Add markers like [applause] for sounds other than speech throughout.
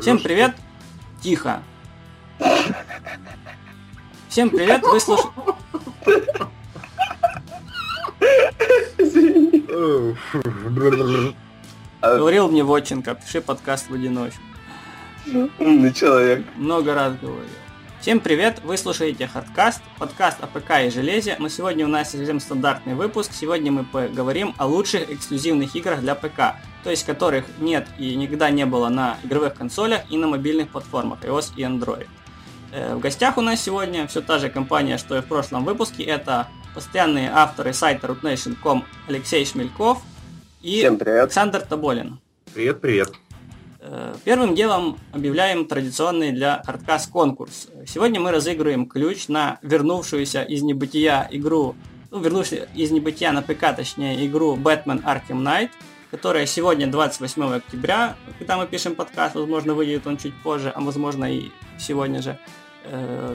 Всем привет! Тихо. Всем привет, вы слушаете... Говорил мне Вотченко, пиши подкаст в одиночку. Умный человек. Много раз говорил. Всем привет, вы слушаете Хардкаст, подкаст о ПК и железе, но сегодня у нас совсем стандартный выпуск. Сегодня мы поговорим о лучших эксклюзивных играх для ПК, то есть которых нет и никогда не было на игровых консолях и на мобильных платформах iOS и Android. Э, в гостях у нас сегодня все та же компания, что и в прошлом выпуске. Это постоянные авторы сайта rootnation.com Алексей Шмельков и Александр Тоболин. Привет, привет. Э, первым делом объявляем традиционный для Hardcast конкурс. Сегодня мы разыгрываем ключ на вернувшуюся из небытия игру, ну, вернувшуюся из небытия на ПК, точнее, игру Batman Arkham Knight, которая сегодня 28 октября, когда мы пишем подкаст, возможно, выйдет он чуть позже, а возможно и сегодня же. Э,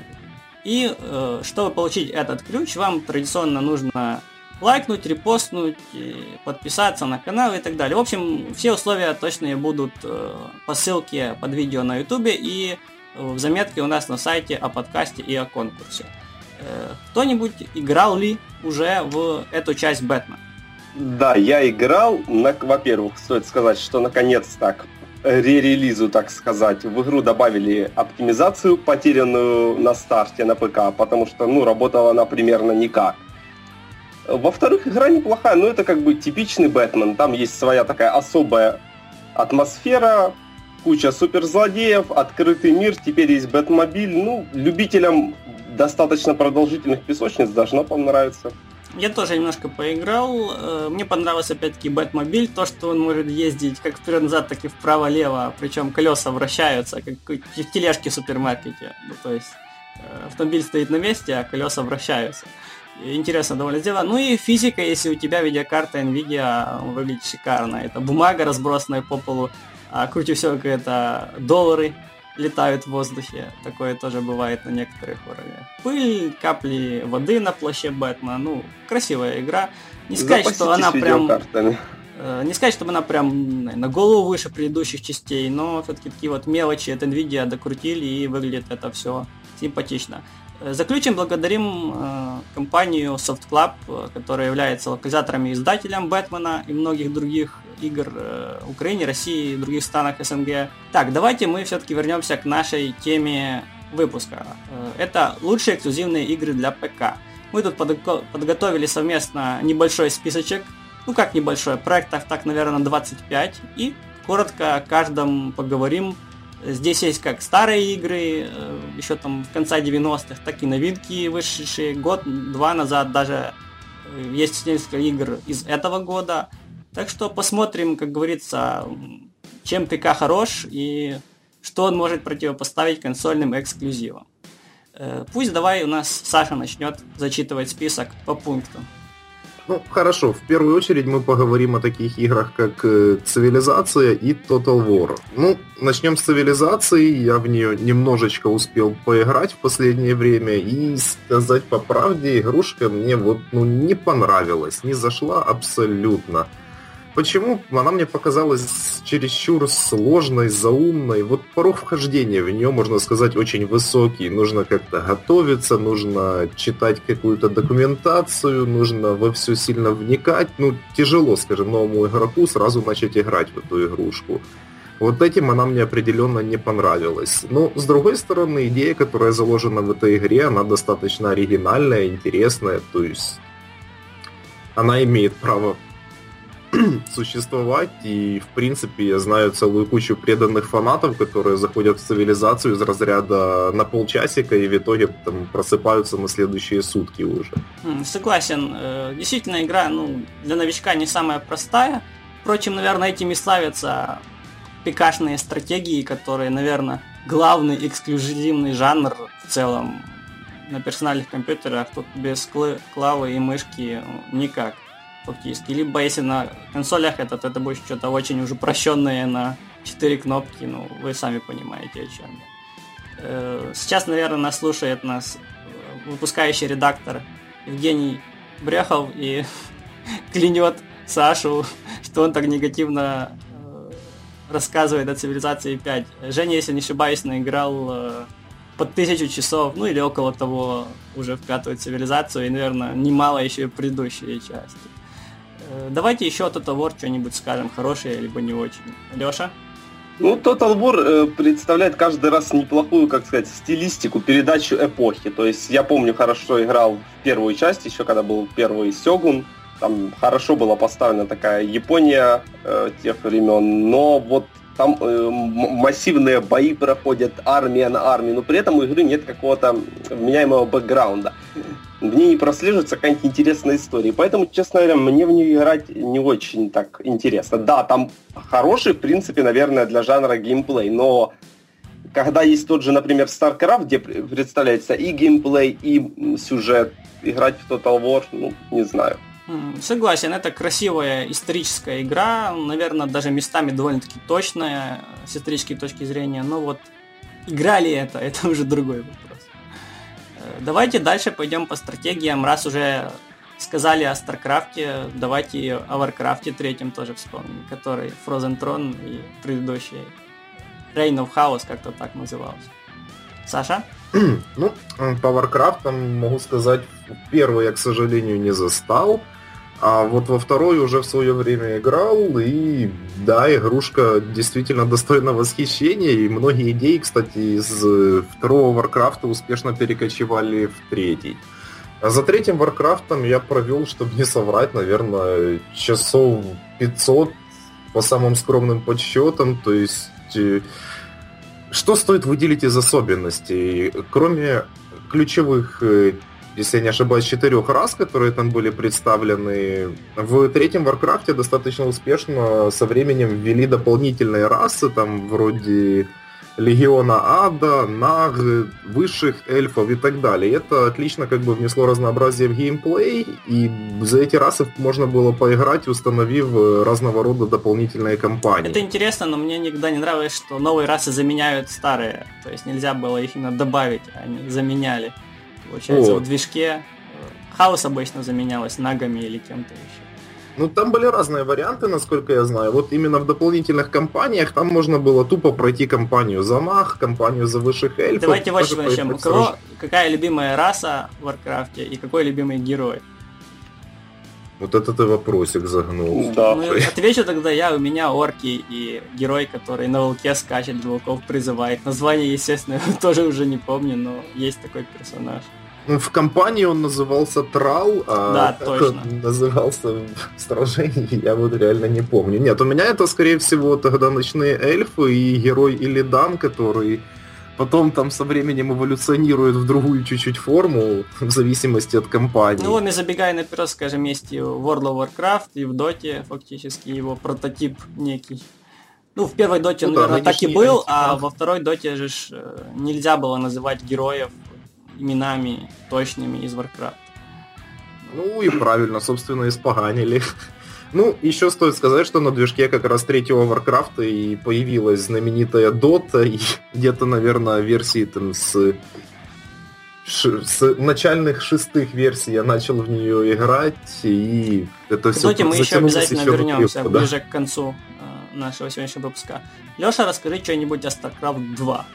и э, чтобы получить этот ключ, вам традиционно нужно лайкнуть, репостнуть, подписаться на канал и так далее. В общем, все условия точные будут э, по ссылке под видео на ютубе и в заметке у нас на сайте о подкасте и о конкурсе. Кто-нибудь играл ли уже в эту часть Бэтмена? Да, я играл. Во-первых, стоит сказать, что наконец так re-релизу, так сказать, в игру добавили оптимизацию, потерянную на старте на ПК, потому что, ну, работала она примерно никак. Во-вторых, игра неплохая, но это как бы типичный Бэтмен. Там есть своя такая особая атмосфера, куча суперзлодеев, открытый мир, теперь есть Бэтмобиль. Ну, любителям достаточно продолжительных песочниц должно понравиться. Я тоже немножко поиграл. Э, мне понравился опять-таки Бэтмобиль, то, что он может ездить как вперед-назад, так и вправо-лево, причем колеса вращаются, как в тележке в супермаркете. Ну, то есть э, автомобиль стоит на месте, а колеса вращаются интересно довольно дело. Ну и физика, если у тебя видеокарта NVIDIA выглядит шикарно. Это бумага, разбросанная по полу, а круче всего это доллары летают в воздухе. Такое тоже бывает на некоторых уровнях. Пыль, капли воды на плаще Бэтмена. Ну, красивая игра. Не сказать, Запаситесь что она прям... Э, не сказать, чтобы она прям на голову выше предыдущих частей, но все-таки такие вот мелочи от NVIDIA докрутили и выглядит это все симпатично. Э, заключим, благодарим э, компанию Soft Club, э, которая является локализатором и издателем Бэтмена и многих других игр э, Украине, России и других странах СНГ. Так, давайте мы все-таки вернемся к нашей теме выпуска. Э, это лучшие эксклюзивные игры для ПК. Мы тут подго- подготовили совместно небольшой списочек, ну как небольшой, проектов так, наверное, 25, и коротко о каждом поговорим, Здесь есть как старые игры, э, еще там в конце 90-х, так и новинки, вышедшие год-два назад, даже э, есть несколько игр из этого года. Так что посмотрим, как говорится, чем ПК хорош и что он может противопоставить консольным эксклюзивам. Э, пусть давай у нас Саша начнет зачитывать список по пунктам. Ну, хорошо, в первую очередь мы поговорим о таких играх, как э, Цивилизация и Total War. Ну, начнем с Цивилизации, я в нее немножечко успел поиграть в последнее время, и сказать по правде, игрушка мне вот, ну, не понравилась, не зашла абсолютно. Почему? Она мне показалась чересчур сложной, заумной. Вот порог вхождения в нее, можно сказать, очень высокий. Нужно как-то готовиться, нужно читать какую-то документацию, нужно во все сильно вникать. Ну, тяжело, скажем, новому игроку сразу начать играть в эту игрушку. Вот этим она мне определенно не понравилась. Но, с другой стороны, идея, которая заложена в этой игре, она достаточно оригинальная, интересная. То есть она имеет право [clears throat] существовать, и, в принципе, я знаю целую кучу преданных фанатов, которые заходят в цивилизацию из разряда на полчасика и в итоге там просыпаются на следующие сутки уже. Согласен. Э, действительно, игра ну, для новичка не самая простая. Впрочем, наверное, этими славятся пикашные стратегии, которые, наверное, главный эксклюзивный жанр в целом на персональных компьютерах. Тут без клавы и мышки никак фактически. Либо если на консолях это, то это будет что-то очень уже упрощенное на 4 кнопки, ну, вы сами понимаете, о чем я. Э, сейчас, наверное, нас слушает нас э, выпускающий редактор Евгений Брехов и [laughs] клянет Сашу, что он так негативно э, рассказывает о цивилизации 5. Женя, если не ошибаюсь, наиграл под тысячу часов, ну или около того уже в пятую цивилизацию, и, наверное, немало еще и предыдущие части. Э, давайте еще от этого что-нибудь скажем, хорошее, либо не очень. Леша? Ну, Total War э, представляет каждый раз неплохую, как сказать, стилистику, передачу эпохи. То есть я помню, хорошо играл в первую часть, еще когда был первый Сёгун. Там хорошо была поставлена такая Япония э, тех времен, но вот там э, массивные бои проходят, армия на армии, но при этом у игры нет какого-то вменяемого бэкграунда. В ней не прослеживается какая-нибудь интересная история. Поэтому, честно говоря, мне в нее играть не очень так интересно. Да, там хороший, в принципе, наверное, для жанра геймплей, но когда есть тот же, например, StarCraft, где представляется и геймплей, и сюжет, играть в Total War, ну, не знаю. Согласен, это красивая историческая игра, наверное, даже местами довольно-таки точная с исторической точки зрения, но вот игра ли это, [laughs] это уже другой вопрос. Э, давайте дальше пойдем по стратегиям, раз уже сказали о Старкрафте, давайте о Варкрафте третьем тоже вспомним, который Frozen Throne и предыдущий Reign of Chaos как-то так назывался. Саша? Ну, по Варкрафтам могу сказать, первый я, к сожалению, не застал. А вот во второй уже в свое время играл, и да, игрушка действительно достойна восхищения, и многие идеи, кстати, из второго Варкрафта успешно перекочевали в третий. А за третьим Варкрафтом я провел, чтобы не соврать, наверное, часов 500 по самым скромным подсчетам, то есть э, что стоит выделить из особенностей? Кроме ключевых э, если я не ошибаюсь, четырех рас, которые там были представлены. В третьем Варкрафте достаточно успешно со временем ввели дополнительные расы, там вроде Легиона Ада, Наг, высших эльфов и так далее. Это отлично как бы внесло разнообразие в геймплей, и за эти расы можно было поиграть, установив разного рода дополнительные кампании. Это интересно, но мне никогда не нравилось, что новые расы заменяют старые. То есть нельзя было их именно добавить, а они заменяли. Получается, вот. в движке э, хаос обычно заменялось нагами или кем-то еще. Ну, там были разные варианты, насколько я знаю. Вот именно в дополнительных кампаниях там можно было тупо пройти кампанию за наг, кампанию за высших эльфов. Давайте вот что начнем. У кого какая любимая раса в Варкрафте и какой любимый герой? Вот это ты вопросик загнул. Да. Ну, отвечу тогда я, у меня орки и герой, который на волке скачет, волков призывает. Название, естественно, [laughs] тоже уже не помню, но есть такой персонаж. Ну, в компании он назывался Трал, а да, точно. он назывался в сражении, я вот реально не помню. Нет, у меня это, скорее всего, тогда ночные эльфы и герой Илидан, который потом там со временем эволюционирует в другую чуть-чуть форму, в зависимости от компании. Ну, не забегая наперед, скажем, есть и в World of Warcraft, и в Доте фактически его прототип некий. Ну, в первой доте, ну, наверное, да, так и был, а во второй доте же э, нельзя было называть героев именами точными из Warcraft. Ну и правильно, собственно, испоганили. [laughs] Ну, еще стоит сказать, что на движке как раз третьего Варкрафта и появилась знаменитая Дота, и [laughs] где-то, наверное, версии там с, с начальных шестых версий я начал в нее играть, и это все Доте мы еще обязательно еще вернемся да? ближе к концу э, нашего сегодняшнего выпуска. Леша, расскажи что-нибудь о StarCraft 2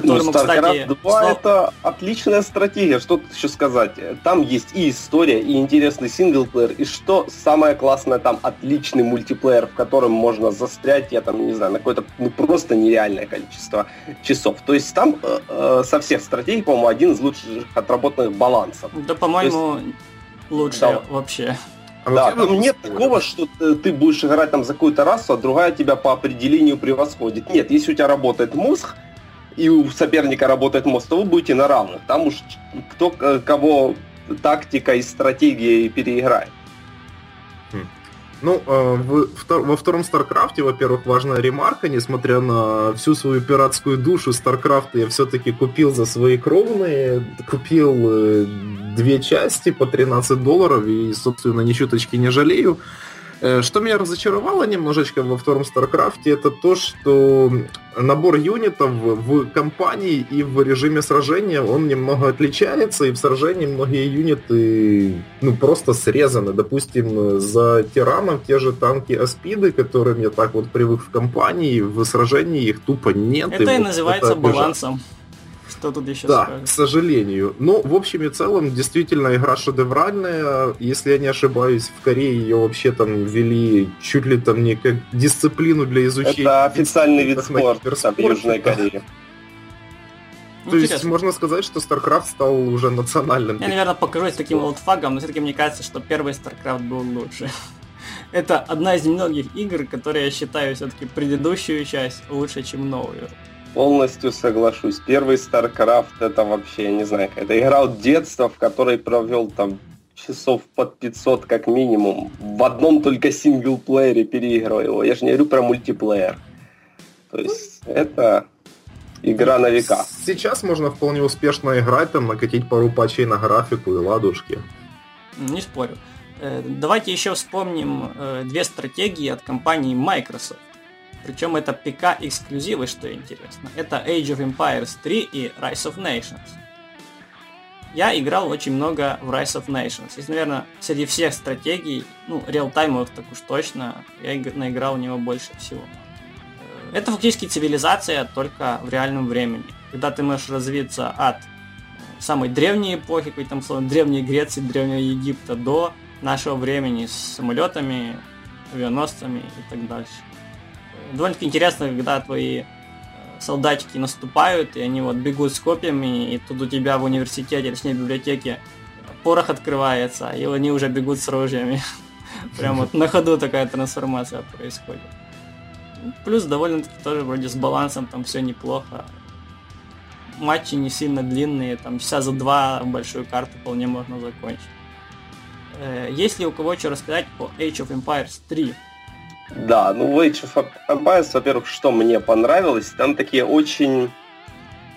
которому, ну, кстати... 2 снова... это отличная стратегия, что тут еще сказать. Там есть и история, и интересный синглплеер, и что самое классное, там отличный мультиплеер, в котором можно застрять, я там, не знаю, на какое-то ну, просто нереальное количество часов. То есть там э, э, со всех стратегий, по-моему, один из лучших отработанных балансов. Да, по-моему, есть... лучше да. вообще. А да, там нет такого, что ты будешь играть там за какую-то расу, а другая тебя по определению превосходит. Нет, если у тебя работает мозг, и у соперника работает мозг, то вы будете на равных. Там уж кто кого тактика и стратегия переиграет. Хм. Ну, э, во втором Старкрафте, во-первых, важная ремарка, несмотря на всю свою пиратскую душу, Старкрафт я все-таки купил за свои кровные, купил э, две части по 13 долларов и, собственно, ни чуточки не жалею. Э, что меня разочаровало немножечко во втором Старкрафте, это то, что набор юнитов в кампании и в режиме сражения, он немного отличается, и в сражении многие юниты ну, просто срезаны. Допустим, за терранов те же танки Аспиды, которым я так вот привык в кампании, в сражении их тупо нет. Это и, и вот называется это балансом. Что тут еще Да, скажешь? к сожалению. Но в общем и целом, действительно, игра шедевральная. Если я не ошибаюсь, в Корее ее вообще там ввели чуть ли там не как дисциплину для изучения. Это официальный вид спорта в Южной Корее. То есть можно сказать, что StarCraft стал уже национальным. Я, наверное, покажусь таким олдфагом, но все-таки мне кажется, что первый StarCraft был лучше. [laughs] Это одна из немногих игр, которые я считаю все-таки предыдущую часть лучше, чем новую. Полностью соглашусь. Первый StarCraft это вообще, я не знаю, это игра от детства, в которой провел там часов под 500 как минимум. В одном только синглплеере переигрывал его. Я же не говорю про мультиплеер. То есть это игра на века. Сейчас можно вполне успешно играть, там накатить пару патчей на графику и ладушки. Не спорю. Э, давайте еще вспомним э, две стратегии от компании Microsoft. Причем это ПК эксклюзивы, что интересно. Это Age of Empires 3 и Rise of Nations. Я играл очень много в Rise of Nations. И, наверное, среди всех стратегий, ну, реалтаймовых так уж точно, я наиграл в него больше всего. Э, это фактически цивилизация только в реальном времени. Когда ты можешь развиться от самой древней эпохи, какой там словно древней Греции, древнего Египта до нашего времени с самолетами, авианосцами и так дальше довольно-таки интересно, когда твои э, солдатики наступают, и они вот бегут с копьями, и тут у тебя в университете, точнее в библиотеке, порох открывается, и они уже бегут с ружьями. [laughs] Прям вот на ходу такая трансформация происходит. Плюс довольно-таки тоже вроде с балансом там все неплохо. Матчи не сильно длинные, там часа за два большую карту вполне можно закончить. Э, есть ли у кого что рассказать по Age of Empires 3? Да, ну в Age of Empires, во-первых, что мне понравилось, там такие очень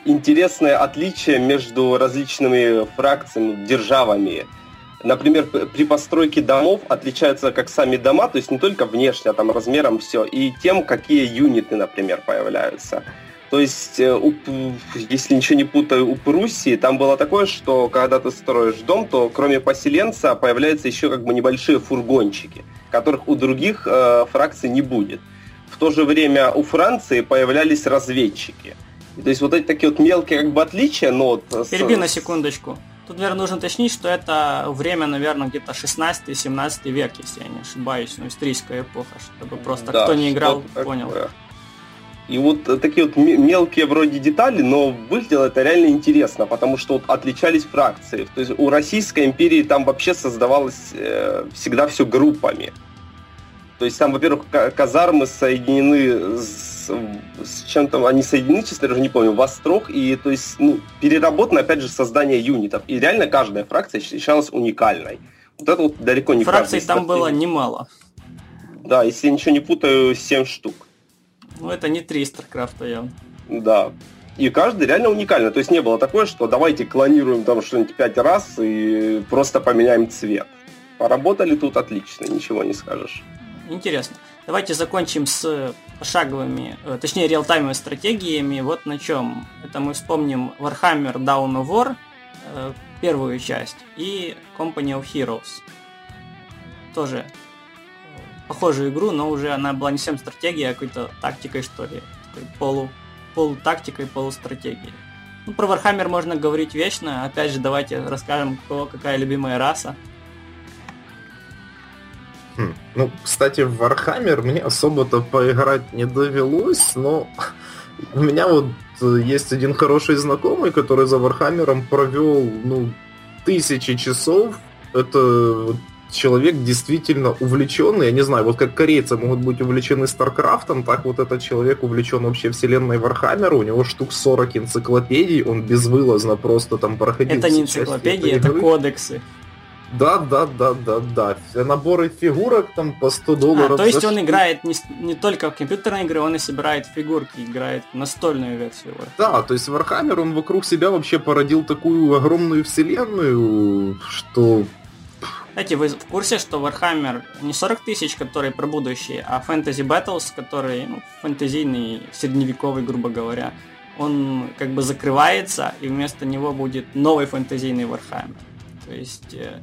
интересные отличия между различными фракциями, державами. Например, при постройке домов отличаются как сами дома, то есть не только внешне, а там размером все, и тем, какие юниты, например, появляются. То есть, э, если ничего не путаю, у Пруссии там было такое, что когда ты строишь дом, то кроме поселенца появляются еще как бы небольшие фургончики – которых у других э, фракций не будет. В то же время у Франции появлялись разведчики. То есть вот эти такие вот мелкие как бы отличия, но вот... Переби на секундочку. Тут, наверное, нужно уточнить, что это время, наверное, где-то 16-17 век, если я не ошибаюсь, ну, историческая эпоха, чтобы просто да, кто не играл, понял. Такое. И вот такие вот мелкие вроде детали, но выглядело это реально интересно, потому что вот отличались фракции. То есть у Российской империи там вообще создавалось э, всегда все группами. То есть там, во-первых, казармы соединены с, с чем-то, они соединены, честно, даже не помню, в острог, и то есть, ну, переработано, опять же, создание юнитов. И реально каждая фракция считалась уникальной. Вот это вот далеко не Фракций там было немало. Да, если я ничего не путаю, 7 штук. Ну, это не три Старкрафта явно. Да. И каждый реально уникальный. То есть не было такое, что давайте клонируем там что-нибудь пять раз и просто поменяем цвет. Поработали тут отлично, ничего не скажешь. Интересно. Давайте закончим с пошаговыми, э, точнее, реалтаймовыми стратегиями. Вот на чем. Это мы вспомним Warhammer Dawn of War, э, первую часть, и Company of Heroes. Тоже похожую игру, но уже она была не совсем стратегией, а какой-то тактикой, что ли. Такой полу, полутактикой, полустратегией. Ну, про Warhammer можно говорить вечно. Опять же, давайте расскажем, кто, какая любимая раса. Хм. Ну, кстати, в Warhammer мне особо-то поиграть не довелось, но у меня вот есть один хороший знакомый, который за Вархаммером провел, ну, тысячи часов. Это человек действительно увлеченный, я не знаю, вот как корейцы могут быть увлечены Старкрафтом, так вот этот человек увлечен вообще вселенной Вархаммера, у него штук 40 энциклопедий, он безвылазно просто там проходил. Это не энциклопедии, это кодексы. Да, да, да, да, да. Наборы фигурок там по 100 долларов. А, то есть он играет не, не только в компьютерные игры, он и собирает фигурки, играет настольную версию. Да, то есть Warhammer, он вокруг себя вообще породил такую огромную вселенную, что Кстати, вы в курсе, что Warhammer не 40 тысяч, который про будущее, а Fantasy Battles, который ну, фэнтезийный, средневековый, грубо говоря, он как бы закрывается, и вместо него будет новый фэнтезийный Warhammer. То есть э,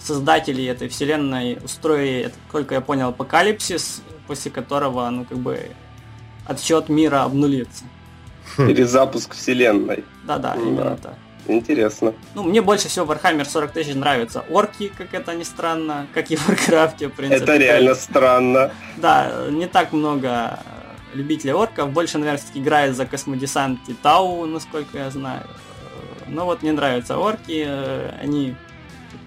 создатели этой вселенной устроили, сколько я понял, апокалипсис, после которого, ну, как бы, отсчет мира обнулится. Перезапуск вселенной. Да-да, именно так. Интересно. Ну, мне больше всего Warhammer 40 тысяч нравится. Орки, как это ни странно, как и в Warcraft, в принципе. Это реально странно. Да, не так много любителей орков. Больше, наверное, все-таки играет за космодесант и Тау, насколько я знаю. Но вот мне нравятся орки. Они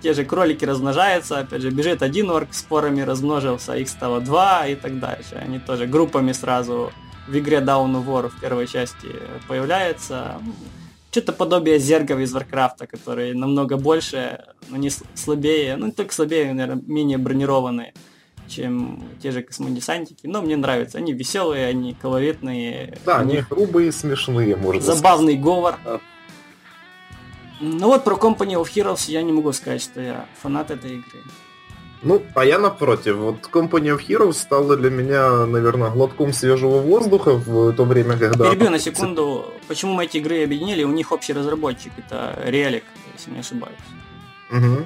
те же кролики размножаются, опять же, бежит один орк, спорами размножился, их стало два и так дальше. Они тоже группами сразу в игре Down of War в первой части появляются. Что-то подобие зергов из Варкрафта, которые намного больше, но не слабее, ну не только слабее, наверное, менее бронированные, чем те же космодесантики. Но мне нравятся. Они веселые, они колоритные. Да, они грубые, смешные, можно Забавный сказать. говор. Ну вот про Company of Heroes я не могу сказать, что я фанат этой игры. Ну, а я напротив. Вот Company of Heroes стала для меня, наверное, глотком свежего воздуха в то время, когда... Перебью на секунду. Почему мы эти игры объединили? У них общий разработчик. Это Relic, если не ошибаюсь. Угу.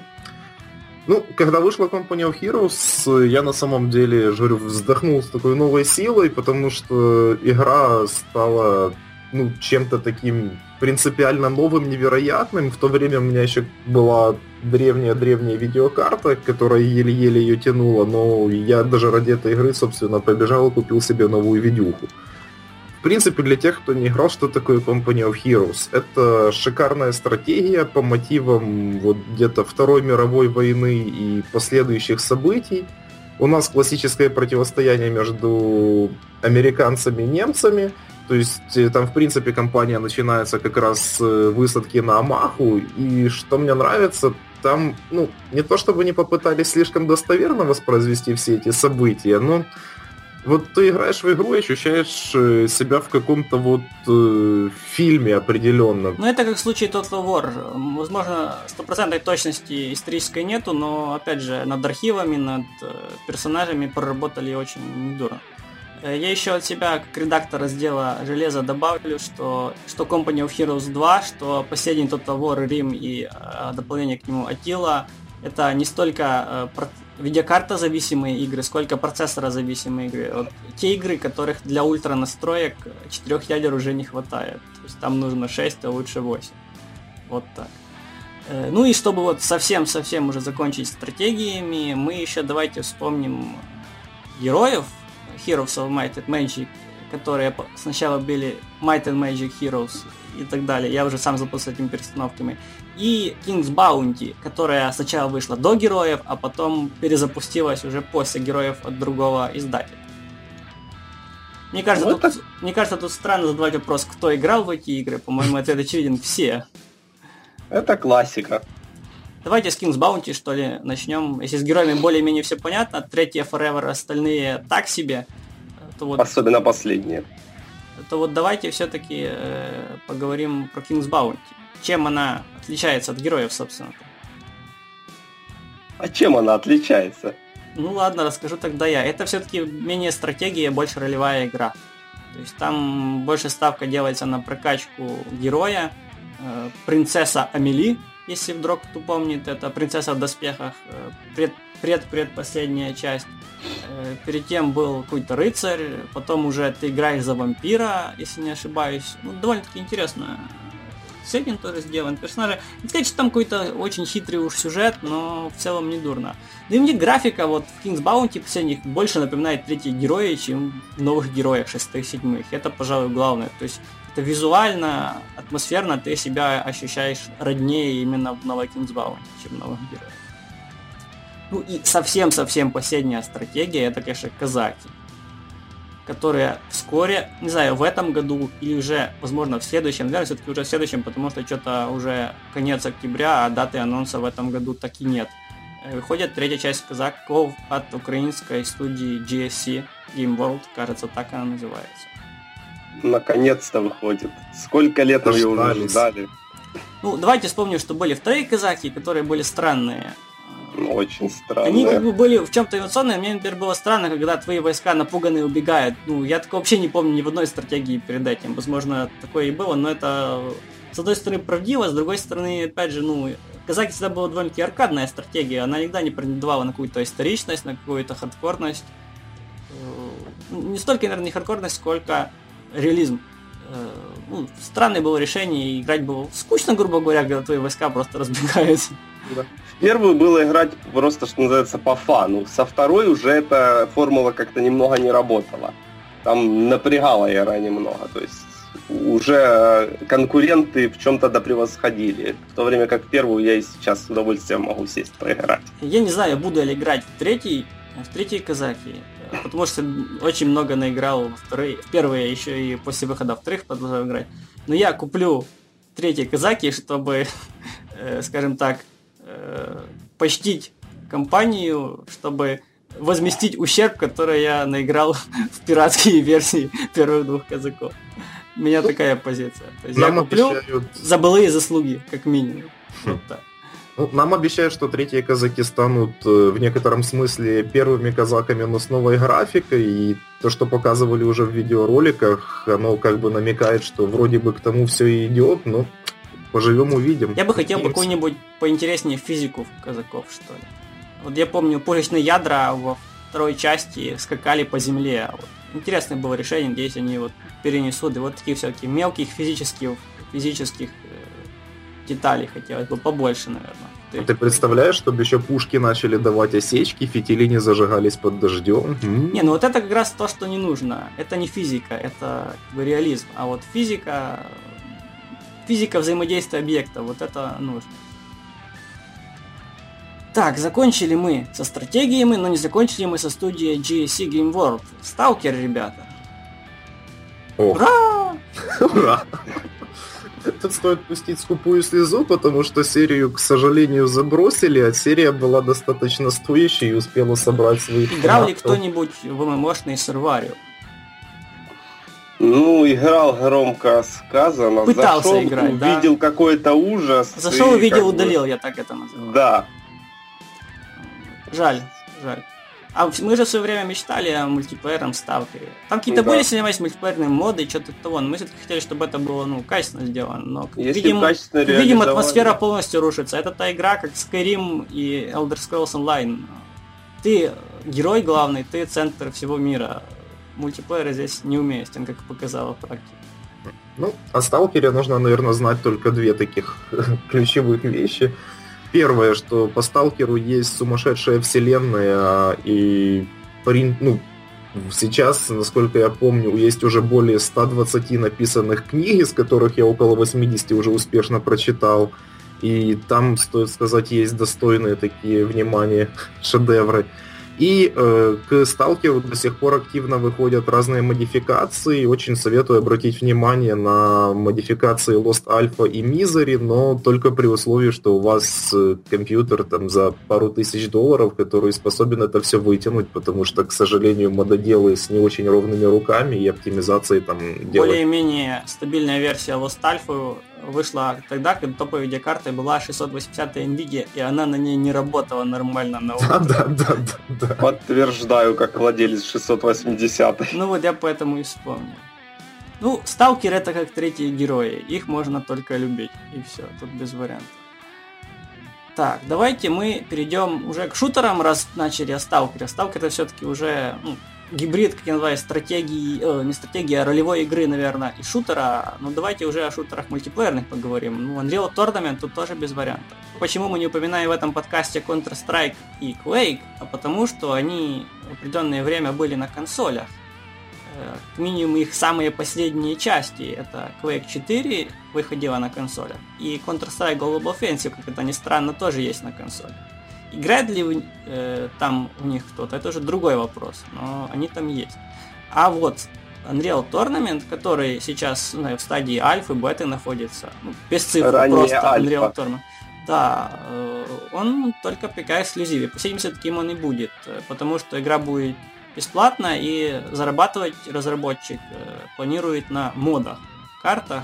Ну, когда вышла Company of Heroes, я на самом деле, говорю, вздохнул с такой новой силой, потому что игра стала ну, чем-то таким принципиально новым, невероятным. В то время у меня еще была древняя-древняя видеокарта, которая еле-еле ее тянула, но я даже ради этой игры, собственно, побежал и купил себе новую видюху. В принципе, для тех, кто не играл, что такое Company of Heroes? Это шикарная стратегия по мотивам вот где-то Второй мировой войны и последующих событий. У нас классическое противостояние между американцами и немцами – то есть э, там, в принципе, компания начинается как раз с э, высадки на Амаху, и что мне нравится, там, ну, не то чтобы не попытались слишком достоверно воспроизвести все эти события, но вот ты играешь в игру и ощущаешь э, себя в каком-то вот э, фильме определенном. Ну, это как в случае Total War. Возможно, стопроцентной точности исторической нету, но, опять же, над архивами, над персонажами проработали очень недурно. Э, я еще от себя, как редактор раздела железа, добавлю, что, что Company of Heroes 2, что последний Total War Рим и э, дополнение к нему Атила, это не столько э, видеокарта зависимые игры, сколько процессора зависимые игры. Вот те игры, которых для ультра настроек четырех ядер уже не хватает. То есть там нужно 6, а лучше 8. Вот так. Э, ну и чтобы вот совсем-совсем уже закончить стратегиями, мы еще давайте вспомним героев, Heroes of Might and Magic, которые сначала были Might and Magic Heroes и так далее. Я уже сам забыл с этими перестановками. И King's Bounty, которая сначала вышла до героев, а потом перезапустилась уже после героев от другого издателя. Мне кажется, вот тут, мне кажется, тут странно задавать вопрос, кто играл в эти игры. По-моему, ответ очевиден все. Это классика. Давайте с King's Bounty, что ли, начнем. Если с героями более-менее все понятно, третья Forever, остальные так себе. То вот, Особенно последние. То вот давайте все-таки э, поговорим про King's Bounty. Чем она отличается от героев, собственно? -то? А чем она отличается? Ну ладно, расскажу тогда я. Это все-таки менее стратегия, больше ролевая игра. То есть там больше ставка делается на прокачку героя, э, принцесса Амели, если вдруг кто помнит, это «Принцесса в доспехах», э, пред, пред предпоследняя часть. Э, перед тем был какой-то рыцарь, потом уже ты играешь за вампира, если не ошибаюсь. Ну, довольно-таки интересно. Сеттинг тоже сделан, персонажи. Сказать, что там какой-то очень хитрый уж сюжет, но в целом не дурно. Да и мне графика вот в King's Bounty последних больше напоминает третьи герои, чем в новых героях шестых, седьмых. Это, пожалуй, главное. То есть это визуально, атмосферно ты себя ощущаешь роднее именно в новой Кингсбауне, чем в новых героях. Ну и совсем-совсем последняя стратегия, это, конечно, казаки, которые вскоре, не знаю, в этом году или уже, возможно, в следующем, наверное, все-таки уже в следующем, потому что что-то уже конец октября, а даты анонса в этом году так и нет. Э, выходит третья часть казаков от украинской студии GSC Game World, кажется, так она называется. Наконец-то выходит. Сколько лет мы его уже ждали. Ну, давайте вспомним, что были вторые казаки, которые были странные. Очень странно. Они как бы были в чем-то инновационные. Мне, например, было странно, когда твои войска напуганные убегают. Ну, я такого вообще не помню ни в одной стратегии перед этим. Возможно, такое и было, но это с одной стороны правдиво, с другой стороны, опять же, ну, Казаки всегда была довольно-таки аркадная стратегия, она никогда не претендовала на какую-то историчность, на какую-то хардкорность. Э, не столько, наверное, не хардкорность, сколько реализм. Э, ну, странное было решение, играть было скучно, грубо говоря, когда твои войска просто [laughs] разбегаются. Да. Первую было играть просто, что называется, по фану. Со второй уже эта формула как-то немного не работала. Там напрягала игра немного. То есть уже конкуренты в чем-то допревосходили. В то время как в первую я и сейчас с удовольствием могу сесть поиграть. Я не знаю, буду ли играть в третий, в третий казаки. Потому что очень много наиграл в вторые. В первые еще и после выхода вторых продолжаю играть. Но я куплю третий казаки, чтобы, [laughs] э, скажем так, э, почтить компанию, чтобы возместить ущерб, который я наиграл [laughs] в пиратские версии первых двух казаков. У меня такая позиция. То есть Нам я куплю обещают... за былые заслуги, как минимум. Вот так. Ну, нам обещают, что третьи казаки станут э, в некотором смысле первыми казаками, но с новой графикой. И то, что показывали уже в видеороликах, оно как бы намекает, что вроде бы к тому все и идет, но поживем увидим. Я бы хотел бы какую-нибудь поинтереснее физику казаков, что ли. Вот я помню, пушечные ядра во второй части скакали по земле. Вот. Интересное было решение, надеюсь, они вот перенесут. И вот таких всяких мелких физических, физических э, деталей хотелось бы побольше, наверное. Ты... А ты представляешь, чтобы еще пушки начали давать осечки, фитили не зажигались под дождем? Не, ну вот это как раз то, что не нужно. Это не физика, это как бы реализм. А вот физика, физика взаимодействия объекта, вот это нужно. Так, закончили мы со стратегиями, но не закончили мы со студией GSC Game World. Сталкер, ребята. Ох. Ура! [laughs] Ура! Тут стоит пустить скупую слезу, потому что серию, к сожалению, забросили, а серия была достаточно стоящей и успела собрать свои. Играл ли кто-нибудь в ММОшный Серварио? Ну, играл громко сказано. Пытался зашел, играть, увидел да? какой-то ужас. Зашел, увидел, удалил, я так это называю. Да. Жаль, жаль. А мы же в свое время мечтали о мультиплеерном сталкере. Там какие-то да. были снимались мультиплеерные моды, что-то того. Но мы все-таки хотели, чтобы это было, ну, качественно сделано. Но, Если видим, качественно видим, атмосфера полностью рушится. Это та игра, как Skyrim и Elder Scrolls Online. Ты герой главный, ты центр всего мира. Мультиплеер здесь неуместен, как показала практика. Ну, о Сталкере нужно, наверное, знать только две таких [laughs] ключевых вещи. Первое, что по Сталкеру есть сумасшедшая вселенная, и ну, сейчас, насколько я помню, есть уже более 120 написанных книг, из которых я около 80 уже успешно прочитал. И там, стоит сказать, есть достойные такие внимания [laughs] шедевры. И э, к сталкеру до сих пор активно выходят разные модификации. Очень советую обратить внимание на модификации Lost Alpha и Misery, но только при условии, что у вас э, компьютер там за пару тысяч долларов, который способен это все вытянуть, потому что, к сожалению, мододелы с не очень ровными руками и оптимизацией там делают. Более-менее стабильная версия Lost Alpha вышла тогда, когда топовой видеокартой была 680 NVIDIA, и она на ней не работала нормально на да, да, да, да, да. Подтверждаю, как владелец 680. Ну вот я поэтому и вспомнил. Ну, Сталкер это как третьи герои. Их можно только любить. И все, тут без вариантов. Так, давайте мы перейдем уже к шутерам, раз начали о Сталкере. Сталкер это все-таки уже ну, гибрид, как я называю, стратегии, э, не стратегии, а ролевой игры, наверное, и шутера. Но давайте уже о шутерах мультиплеерных поговорим. Ну, Unreal Tournament тут тоже без вариантов. Почему мы не упоминаем в этом подкасте Counter-Strike и Quake? А потому что они в определенное время были на консолях. Э, минимум их самые последние части, это Quake 4 выходила на консолях, и Counter-Strike Global Offensive, как это ни странно, тоже есть на консолях. Играет ли э, там у них кто-то, это уже другой вопрос, но они там есть. А вот Unreal Tournament, который сейчас ну, в стадии альфы, беты находится, ну, без цифр, Ранее просто альфа. Unreal Tournament. Да, э, он только пока эксклюзиве. По 70 таким он и будет, э, потому что игра будет бесплатно и зарабатывать разработчик э, планирует на модах, картах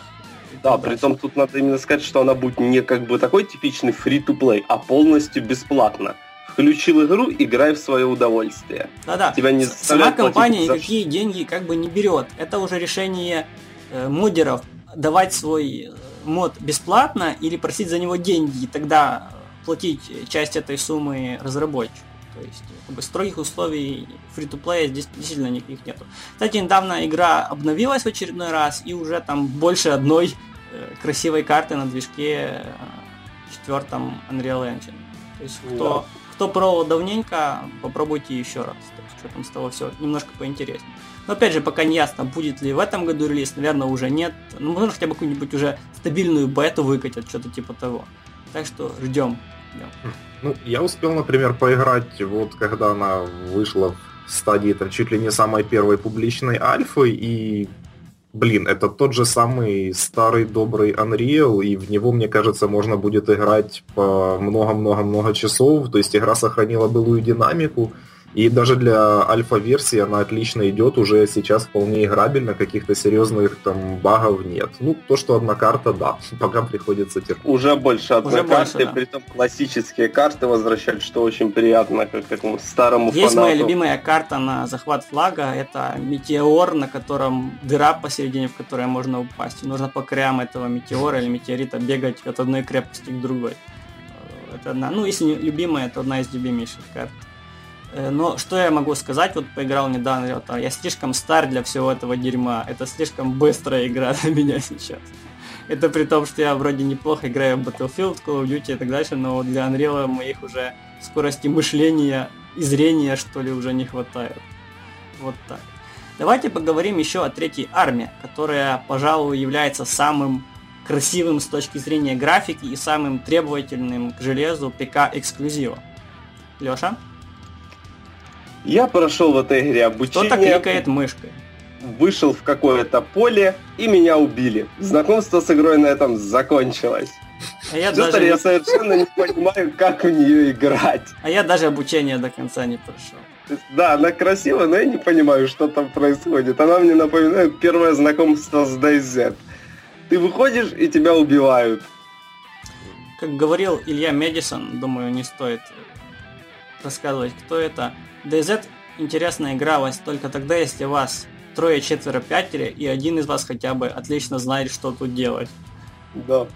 да, при том тут надо именно сказать, что она будет не как бы такой типичный free-to-play, а полностью бесплатно. включил игру, играй в свое удовольствие. Да-да. Тебя не Сама компания за... никакие деньги как бы не берет. Это уже решение э, модеров давать свой э, мод бесплатно или просить за него деньги, и тогда платить часть этой суммы разработчику. То есть как бы, строгих условий фри-то-плея здесь действительно никаких нету. Кстати, недавно игра обновилась в очередной раз, и уже там больше одной э, красивой карты на движке э, четвертом Unreal Engine. То есть кто, да. кто пробовал давненько, попробуйте еще раз. То есть, что там с того все немножко поинтереснее. Но опять же, пока не ясно, будет ли в этом году релиз, наверное, уже нет. Ну, можно хотя бы какую-нибудь уже стабильную бету выкатят, что-то типа того. Так что ждем. Ждем. Ну, я успел, например, поиграть, вот когда она вышла в стадии там чуть ли не самой первой публичной альфы, и блин, это тот же самый старый добрый Unreal, и в него, мне кажется, можно будет играть по много-много-много часов, то есть игра сохранила былую динамику, и даже для альфа-версии она отлично идет, уже сейчас вполне играбельно, каких-то серьезных там багов нет. Ну, то, что одна карта, да, [laughs] пока приходится терпеть. Уже больше одной уже карты, больше, да. притом классические карты возвращать, что очень приятно, как такому старому Есть фанату. моя любимая карта на захват флага, это метеор, на котором дыра посередине, в которой можно упасть. И нужно по краям этого метеора или метеорита бегать от одной крепости к другой. Это одна, ну, если не любимая, это одна из любимейших карт. Э, но что я могу сказать, вот поиграл недавно, это, я слишком стар для всего этого дерьма. Это слишком быстрая игра [laughs] для меня сейчас. Это при том, что я вроде неплохо играю в Battlefield, Call of Duty и так дальше, но для Unreal моих уже скорости мышления и зрения, что ли, уже не хватает. Вот так. Давайте поговорим еще о третьей армии, которая, пожалуй, является самым красивым с точки зрения графики и самым требовательным к железу ПК эксклюзива. Леша? Я прошел в этой игре обучение. Кто-то кликает мышкой. Вышел в какое-то поле, и меня убили. Знакомство с игрой на этом закончилось. А я, даже... я совершенно не понимаю, как в нее играть. А я даже обучение до конца не прошел. Да, она красивая, но я не понимаю, что там происходит. Она мне напоминает первое знакомство с DayZ. Ты выходишь, и тебя убивают. Как говорил Илья Медисон, думаю, не стоит рассказывать, кто это. DZ интересная игра вас только тогда, если вас трое, четверо, пятеро, и один из вас хотя бы отлично знает, что тут делать. Да.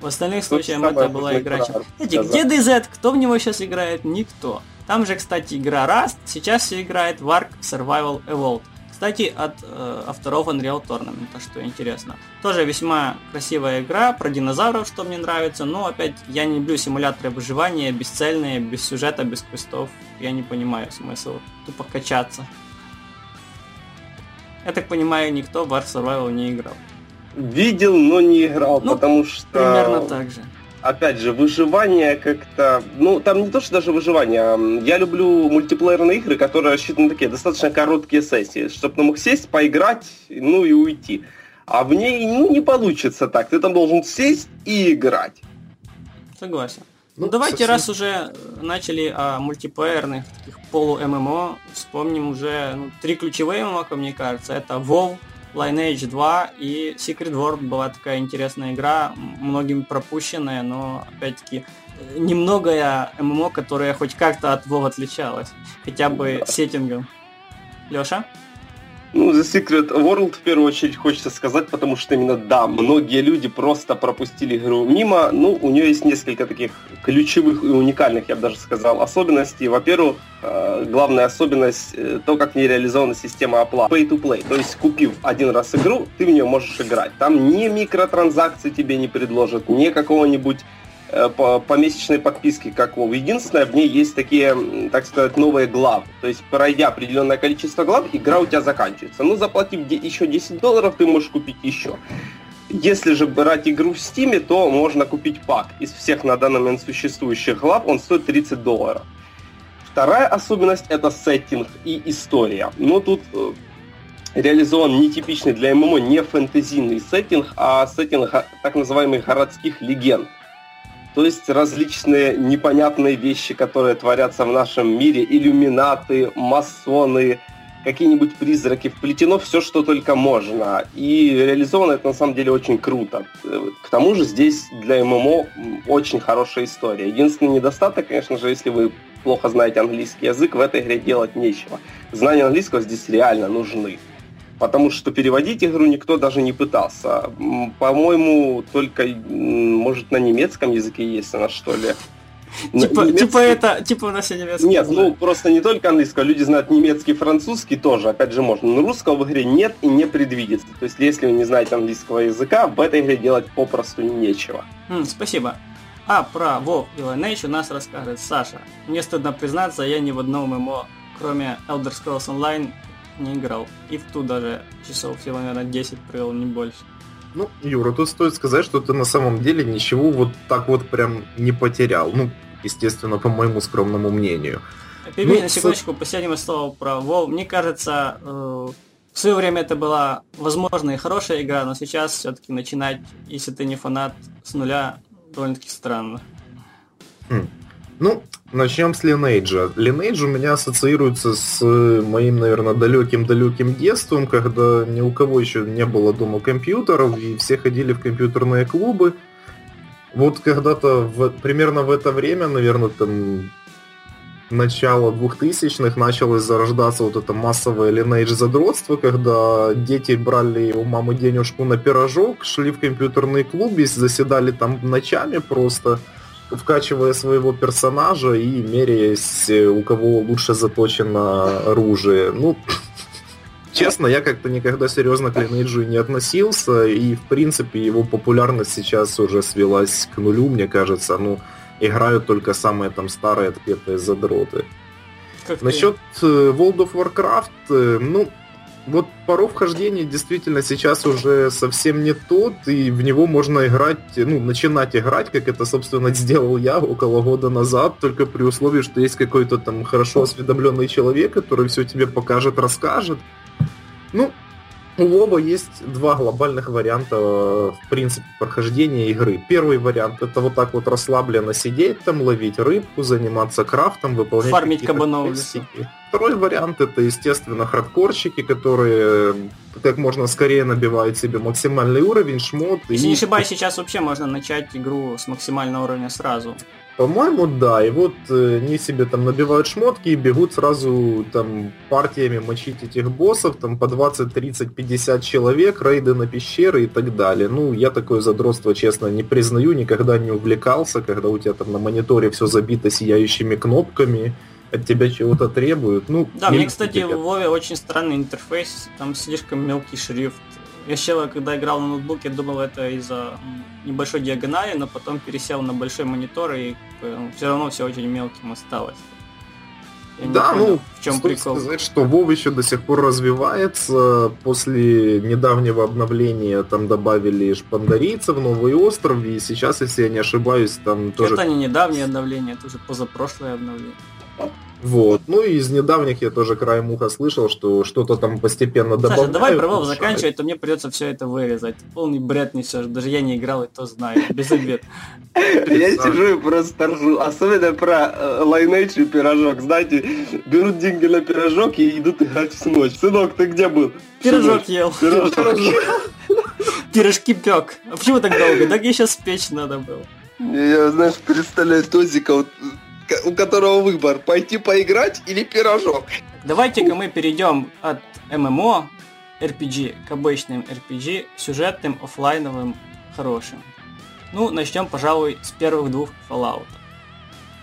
В остальных тут случаях это была игра. Знаете, где DZ? Кто в него сейчас играет? Никто. Там же, кстати, игра Rust, сейчас все играет в Ark Survival Evolved. Кстати, от э, авторов Unreal Tournament, что интересно. Тоже весьма красивая игра про динозавров, что мне нравится, но опять я не люблю симуляторы выживания, бесцельные, без сюжета, без квестов. Я не понимаю смысл тупо качаться. Я так понимаю, никто в Ark Survival не играл. Видел, но не играл, ну, потому что... Примерно так же опять же, выживание как-то... Ну, там не то, что даже выживание. А, я люблю мультиплеерные игры, которые рассчитаны на такие достаточно короткие сессии, чтобы ты мог сесть, поиграть, ну и уйти. А в ней ну, не получится так. Ты там должен сесть и играть. Согласен. Ну, ну давайте, совсем... раз уже начали о мультиплеерных таких полу-ММО, вспомним уже ну, три ключевые ММО, как мне кажется. Это WoW, Lineage 2 и Secret World была такая интересная игра, многими пропущенная, но опять-таки немногое ММО, которое хоть как-то от WoW отличалось, хотя бы сеттингом. Лёша? Ну, The Secret World в первую очередь хочется сказать, потому что именно да, многие люди просто пропустили игру мимо. Ну, у нее есть несколько таких ключевых и уникальных, я бы даже сказал, особенностей. Во-первых, э, главная особенность э, то, как в ней реализована система оплаты. Pay to play. То есть, купив один раз игру, ты в нее можешь играть. Там ни микротранзакций тебе не предложат, ни какого-нибудь Э, по, по месячной подписке как WoW. Единственное, в ней есть такие, так сказать, новые главы. То есть, пройдя определенное количество глав, игра у тебя заканчивается. Ну, заплатив еще 10 долларов, ты можешь купить еще. Если же брать игру в Steam, то можно купить пак. Из всех на данный момент существующих глав он стоит 30 долларов. Вторая особенность это сеттинг и история. Но тут э, реализован нетипичный для ММО не фэнтезийный сеттинг, а сеттинг так называемых городских легенд. То есть различные непонятные вещи, которые творятся в нашем мире, иллюминаты, масоны, какие-нибудь призраки, вплетено все, что только можно. И реализовано это на самом деле очень круто. К тому же здесь для ММО очень хорошая история. Единственный недостаток, конечно же, если вы плохо знаете английский язык, в этой игре делать нечего. Знания английского здесь реально нужны. Потому что переводить игру никто даже не пытался. По-моему, только, может, на немецком языке есть она, что ли. Типа, немецкий... типа это, типа у нас немецкий. Нет, знает. ну просто не только английского, люди знают немецкий, французский тоже, опять же можно. Но русского в игре нет и не предвидится. То есть если вы не знаете английского языка, в этой игре делать попросту нечего. М, спасибо. А про WoW и Lineage у нас расскажет Саша. Мне стыдно признаться, я ни в одном ММО, кроме Elder Scrolls Online, не играл. И в ту даже часов всего, наверное, 10 провел, не больше. Ну, Юра, тут стоит сказать, что ты на самом деле ничего вот так вот прям не потерял. Ну, естественно, по моему скромному мнению. Перебей ну, на секундочку, с... последнее слово про WoW. Мне кажется, э, в свое время это была, возможно, и хорошая игра, но сейчас все-таки начинать, если ты не фанат, с нуля, довольно-таки странно. Хм. Ну, начнем с Lineage. Lineage у меня ассоциируется с моим, наверное, далеким-далеким детством, когда ни у кого еще не было дома компьютеров, и все ходили в компьютерные клубы. Вот когда-то в, примерно в это время, наверное, там начало 2000-х началось зарождаться вот это массовое Lineage задротство, когда дети брали у мамы денежку на пирожок, шли в компьютерный клуб и заседали там ночами просто вкачивая своего персонажа и меряясь, э, у кого лучше заточено оружие. Ну, [clears throat] честно, я как-то никогда серьезно к Lineage не относился, и, в принципе, его популярность сейчас уже свелась к нулю, мне кажется. Ну, играют только самые там старые отпетые задроты. Как Насчет ты? Э, World of Warcraft, э, ну, вот порог вхождения действительно сейчас уже совсем не тот, и в него можно играть, ну, начинать играть, как это, собственно, [laughs] сделал я около года назад, только при условии, что есть какой-то там хорошо осведомленный человек, который все тебе покажет, расскажет. Ну, у Воба есть два глобальных варианта, в принципе, прохождения игры. Первый вариант это вот так вот расслабленно сидеть там, ловить рыбку, заниматься крафтом, выполнять Фармить кабанов Второй вариант это, естественно, хардкорщики, которые как можно скорее набивают себе максимальный уровень, шмот. Если и... не ошибаюсь, сейчас вообще можно начать игру с максимального уровня сразу. По-моему, да. И вот э, они себе там набивают шмотки и бегут сразу там партиями мочить этих боссов, там по 20, 30, 50 человек, рейды на пещеры и так далее. Ну, я такое задротство, честно, не признаю, никогда не увлекался, когда у тебя там на мониторе все забито сияющими кнопками, от тебя чего-то требуют. Ну, да, мне, кстати, в Вове очень странный интерфейс, там слишком мелкий шрифт. Я сначала, когда играл на ноутбуке, думал это из-за небольшой диагонали, но потом пересел на большой монитор и ну, все равно все очень мелким осталось. Я да, понял, ну, в чем прикол. сказать, что WoW еще до сих пор развивается. После недавнего обновления там добавили шпандарийцев, новый остров, и сейчас, если я не ошибаюсь, там тоже... Это не недавнее обновление, это уже позапрошлое обновление. Вот. Ну и из недавних я тоже краем уха слышал, что что-то там постепенно добавляют. Саша, давай про заканчивать, то мне придется все это вырезать. Полный бред несешь, даже я не играл и то знаю, без обед. Я сижу и просто ржу, особенно про э, Lineage и пирожок. Знаете, берут деньги на пирожок и идут играть в ночь. Сынок, ты где был? Пирожок ел. Пирожки пек. А почему так долго? Так я сейчас печь надо было. Я, знаешь, представляю Тозика, вот у которого выбор, пойти поиграть или пирожок. Давайте-ка мы перейдем от ММО RPG к обычным RPG, сюжетным, офлайновым, хорошим. Ну, начнем, пожалуй, с первых двух Fallout.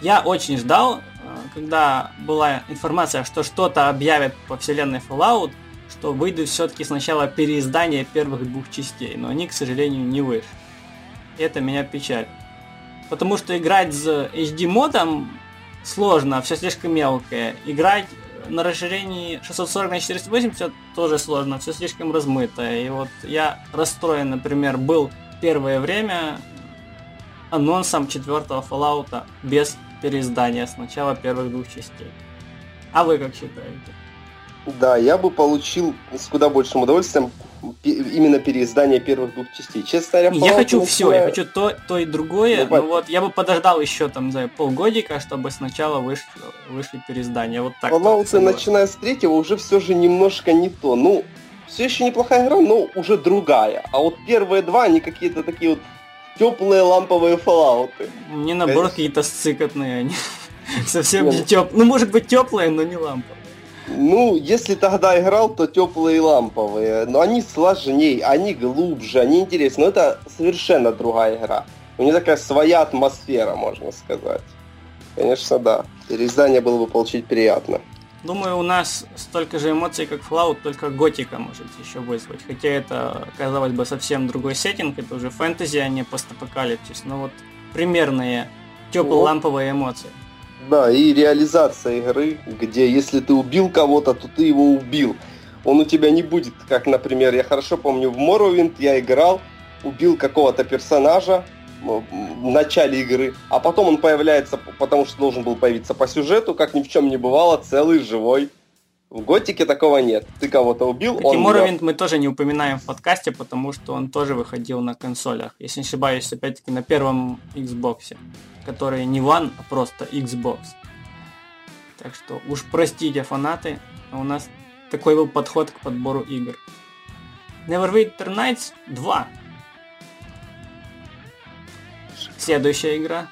Я очень ждал, э, когда была информация, что что-то объявят по вселенной Fallout, что выйдет все-таки сначала переиздание первых двух частей, но они, к сожалению, не вышли. Это меня печалит. Потому что играть с HD модом сложно, все слишком мелкое. Играть на расширении 640 на 480 тоже сложно, все слишком размыто. И вот я расстроен, например, был первое время анонсом четвертого Fallout без переиздания с начала первых двух частей. А вы как считаете? Да, я бы получил с куда большим удовольствием именно переиздание первых двух частей. Честно говоря, я хочу все, я хочу то, то и другое. Ну, но вот я бы подождал еще там за полгодика, чтобы сначала вышли, вышли переиздания. Вот так. Fallout, начиная с третьего, уже все же немножко не то. Ну, все еще неплохая игра, но уже другая. А вот первые два, они какие-то такие вот теплые ламповые фоллауты. Мне наоборот какие-то сцикотные они. [laughs] Совсем не теп. Ну, может быть, теплые, но не ламповые. Ну, если тогда играл, то теплые ламповые. Но они сложнее, они глубже, они интереснее. Но это совершенно другая игра. У нее такая своя атмосфера, можно сказать. Конечно, да. Переиздание было бы получить приятно. Думаю, у нас столько же эмоций, как Fallout, только готика может еще вызвать. Хотя это, казалось бы, совсем другой сеттинг, это уже фэнтези, а не постапокалипсис. Но вот примерные тепло-ламповые эмоции. Да, и реализация игры, где если ты убил кого-то, то ты его убил. Он у тебя не будет, как, например, я хорошо помню, в Morrowind я играл, убил какого-то персонажа в начале игры, а потом он появляется, потому что должен был появиться по сюжету, как ни в чем не бывало, целый, живой. В Готике такого нет. Ты кого-то убил, Кстати, он... Мы тоже не упоминаем в подкасте, потому что он тоже выходил на консолях. Если не ошибаюсь, опять-таки на первом Xbox который не One, а просто Xbox. Так что уж простите фанаты, а у нас такой был подход к подбору игр. Neverwinter Nights 2. Следующая игра.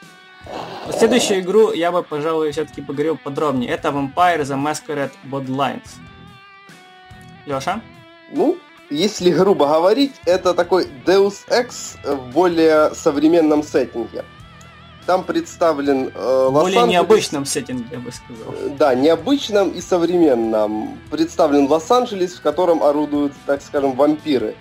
Следующую игру я бы, пожалуй, все-таки поговорил подробнее. Это Vampire the Masquerade Bloodlines. Леша? Ну, если грубо говорить, это такой Deus Ex в более современном сеттинге. Там представлен э, Более необычном сеттинге, я бы сказал. Э, да, необычном и современном. Представлен Лос-Анджелес, в котором орудуют, так скажем, вампиры.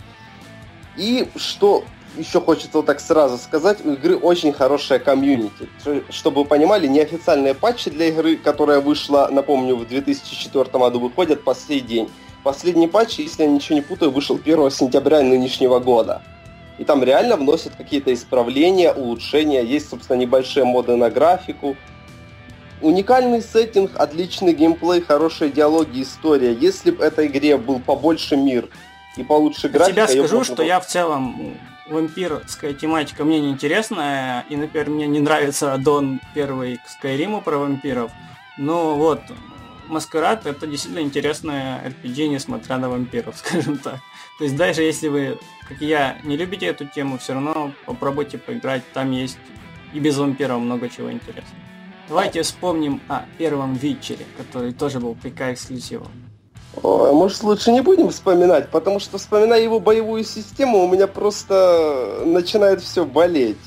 И что еще хочется вот так сразу сказать, у игры очень хорошая комьюнити. Чтобы вы понимали, неофициальные патчи для игры, которая вышла, напомню, в 2004 году, выходят по сей день. Последний патч, если я ничего не путаю, вышел 1 сентября нынешнего года. И там реально вносят какие-то исправления, улучшения. Есть, собственно, небольшие моды на графику. Уникальный сеттинг, отличный геймплей, хорошие диалоги, история. Если бы этой игре был побольше мир и получше графика... Я скажу, можно... что я в целом вампирская тематика мне не интересная, и, например, мне не нравится аддон первый к Скайриму про вампиров, но вот Маскарад это действительно интересная RPG, несмотря на вампиров, [laughs] скажем так. То есть даже если вы, как я, не любите эту тему, все равно попробуйте поиграть, там есть и без вампиров много чего интересного. Давайте вспомним о первом вечере, который тоже был ПК эксклюзивом. О, а может лучше не будем вспоминать, потому что вспоминая его боевую систему, у меня просто начинает все болеть.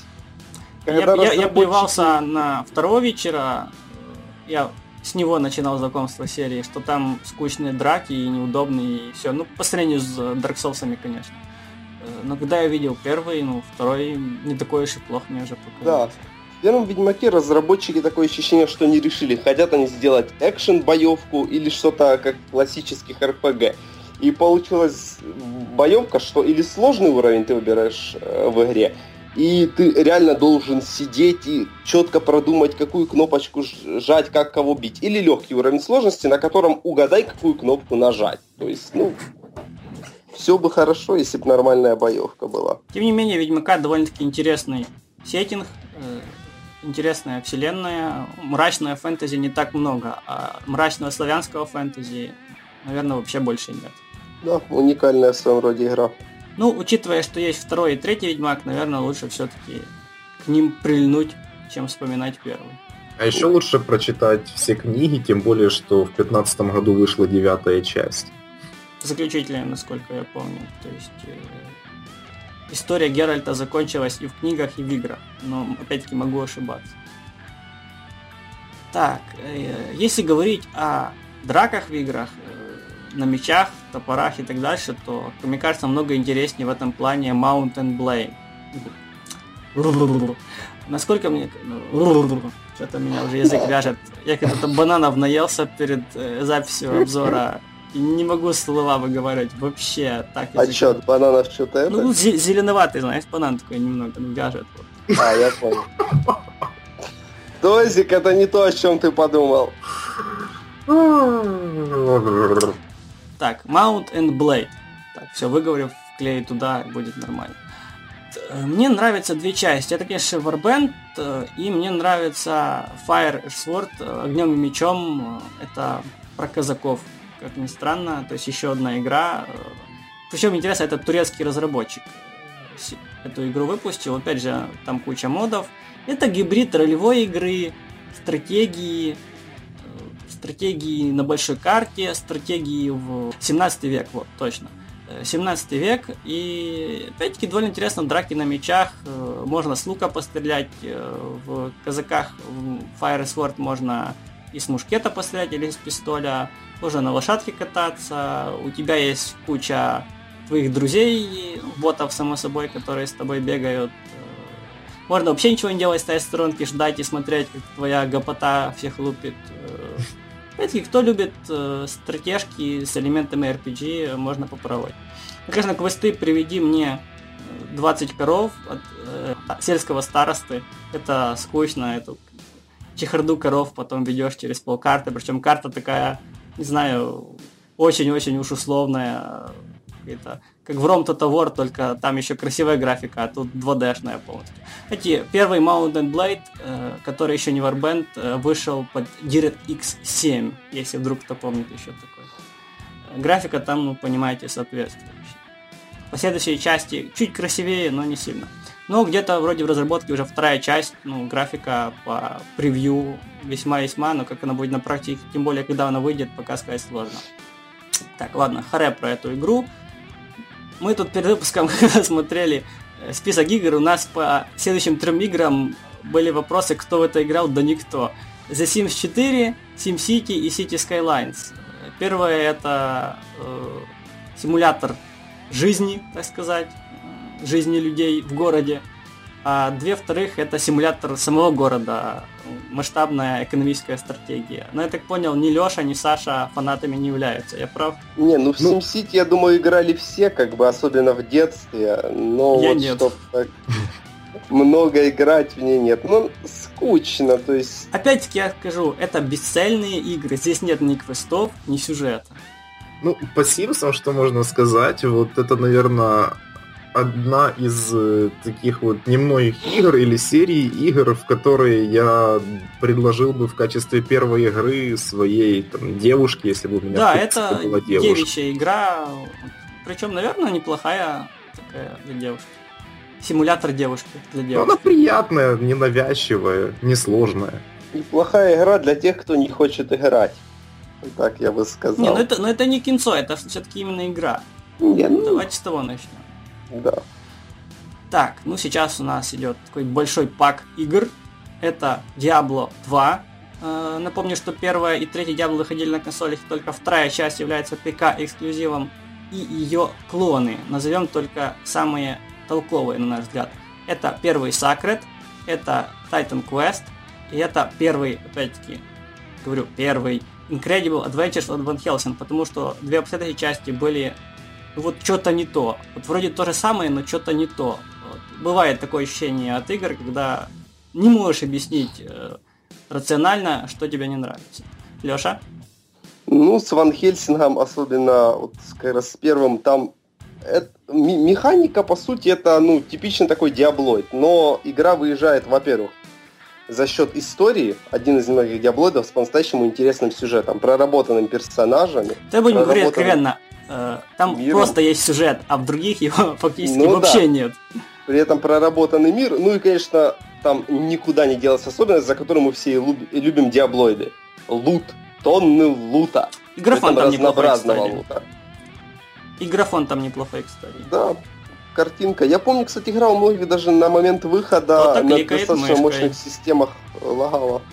Когда я, разработчики... я, я плевался на второго вечера, я с него начинал знакомство серии, что там скучные драки и неудобные и все. Ну, по сравнению с Dark Souls, конечно. Э, но когда я видел первый, ну, второй не такой уж и плох мне уже показалось. Да. Первом Ведьмаке разработчики такое ощущение, что не решили, хотят они сделать экшен-боевку или что-то как классических RPG. И получилась боевка, что или сложный уровень ты выбираешь э, в игре, и ты реально должен сидеть и четко продумать, какую кнопочку жать, как кого бить. Или легкий уровень сложности, на котором угадай, какую кнопку нажать. То есть, ну, все бы хорошо, если бы нормальная боевка была. Тем не менее, Ведьмака довольно-таки интересный сеттинг, э, интересная вселенная. Мрачная фэнтези не так много, а мрачного славянского фэнтези, наверное, вообще больше нет. Да, уникальная в своем роде игра. Ну, учитывая, что есть второй и третий Ведьмак, наверное, лучше все-таки к ним прильнуть, чем вспоминать первый. А еще лучше прочитать все книги, тем более, что в 2015 году вышла девятая часть. Заключительная, насколько я помню. То есть э, история Геральта закончилась и в книгах, и в играх. Но опять-таки могу ошибаться. Так, э, если говорить о драках в играх, на мечах, топорах и так дальше, то, мне кажется, много интереснее в этом плане Mountain Blade. Насколько мне... Что-то меня уже язык вяжет. Я когда-то бананов наелся перед э, записью обзора не могу слова выговаривать вообще. Так, а что, от бананов что-то это? Ну, зеленоватый, знаешь, банан такой немного ну, вяжет. Вот. А, я понял. Тозик, это не то, о чем ты подумал. Так, Mount and Blade. Так, все, выговорив, вклею туда, будет нормально. Мне нравятся две части. Это, конечно, Warband, э, и мне нравится Fire Sword, э, огнем и мечом. Это про казаков, как ни странно. То есть еще одна игра. Причем интересно, это турецкий разработчик эту игру выпустил. Опять же, там куча модов. Это гибрид ролевой игры стратегии, э, стратегии на большой карте, стратегии в 17 век, вот, точно. 17 э, век, и опять-таки довольно интересно драки на мечах, э, можно с лука пострелять, в казаках в Fire Sword можно и с мушкета пострелять или с пистоля, можно на лошадке кататься, у тебя есть куча твоих друзей, ботов, само собой, которые с тобой бегают. Можно вообще ничего не делать, стоять в сторонке, ждать и смотреть, как твоя гопота всех лупит. Опять-таки, кто любит э, стратежки с элементами RPG, можно попробовать. Конечно, квесты «Приведи мне 20 коров» от э, сельского старосты. Это скучно, эту чехарду коров потом ведешь через полкарты, причем карта такая, не знаю, очень-очень уж условная, это как в Total War, только там еще красивая графика, а тут 2D-шная полностью. Эти первый Mountain Blade, э, который еще не Warband, э, вышел под DirectX 7, если вдруг кто помнит еще такой. Графика там, ну, понимаете, соответствующая. Последующие части чуть красивее, но не сильно. Но где-то вроде в разработке уже вторая часть, ну, графика по превью весьма-весьма, но как она будет на практике, тем более, когда она выйдет, пока сказать сложно. Так, ладно, харе про эту игру. Мы тут перед выпуском [laughs] смотрели список игр, у нас по следующим трем играм были вопросы, кто в это играл, да никто. The Sims 4, SimCity и City Skylines. Первое это э, симулятор жизни, так сказать, жизни людей в городе а две вторых это симулятор самого города, масштабная экономическая стратегия. Но я так понял, ни Леша, ни Саша фанатами не являются, я прав? Не, ну в ну, SimCity, я думаю, играли все, как бы, особенно в детстве, но я вот нет. чтоб так много играть в ней нет. Ну, скучно, то есть... Опять-таки я скажу, это бесцельные игры, здесь нет ни квестов, ни сюжета. Ну, по Симсам, что можно сказать, вот это, наверное, одна из э, таких вот немногих игр или серий игр, в которые я предложил бы в качестве первой игры своей там, девушке, если бы у меня Да, это была девушка. девичья игра, причем, наверное, неплохая такая для девушки. Симулятор девушки для девушки. Она приятная, ненавязчивая, несложная. Неплохая игра для тех, кто не хочет играть. Так я бы сказал. Не, ну это, ну это не кинцо, это все-таки именно игра. Не, ну... Давайте с того начнем. Да. Так, ну сейчас у нас идет такой большой пак игр. Это Diablo 2. Э, напомню, что первая и третья Diablo выходили на консолях, только вторая часть является ПК эксклюзивом и ее клоны. Назовем только самые толковые, на наш взгляд. Это первый Sacred, это Titan Quest, и это первый, опять-таки, говорю, первый Incredible Adventures of Van Helsing, потому что две последующие части были вот что-то не то. Вот вроде то же самое, но что-то не то. Вот. Бывает такое ощущение от игр, когда не можешь объяснить э, рационально, что тебе не нравится. Леша? Ну, с Ван Хельсингом, особенно вот как раз с первым, там это, механика, по сути, это ну, типичный такой диаблоид. Но игра выезжает, во-первых, за счет истории, один из немногих диаблоидов с по-настоящему интересным сюжетом, проработанным персонажами. Да будем говорить откровенно, там миром. просто есть сюжет, а в других его [laughs] фактически ну, вообще да. нет. При этом проработанный мир, ну и, конечно, там никуда не делась особенность, за которую мы все и любим диаблоиды. Лут. Тонны лута. И графон там неплохой, лута. И графон там неплохой, кстати. Да, картинка. Я помню, кстати, игра у многих даже на момент выхода на достаточно мышкой. мощных системах лагала.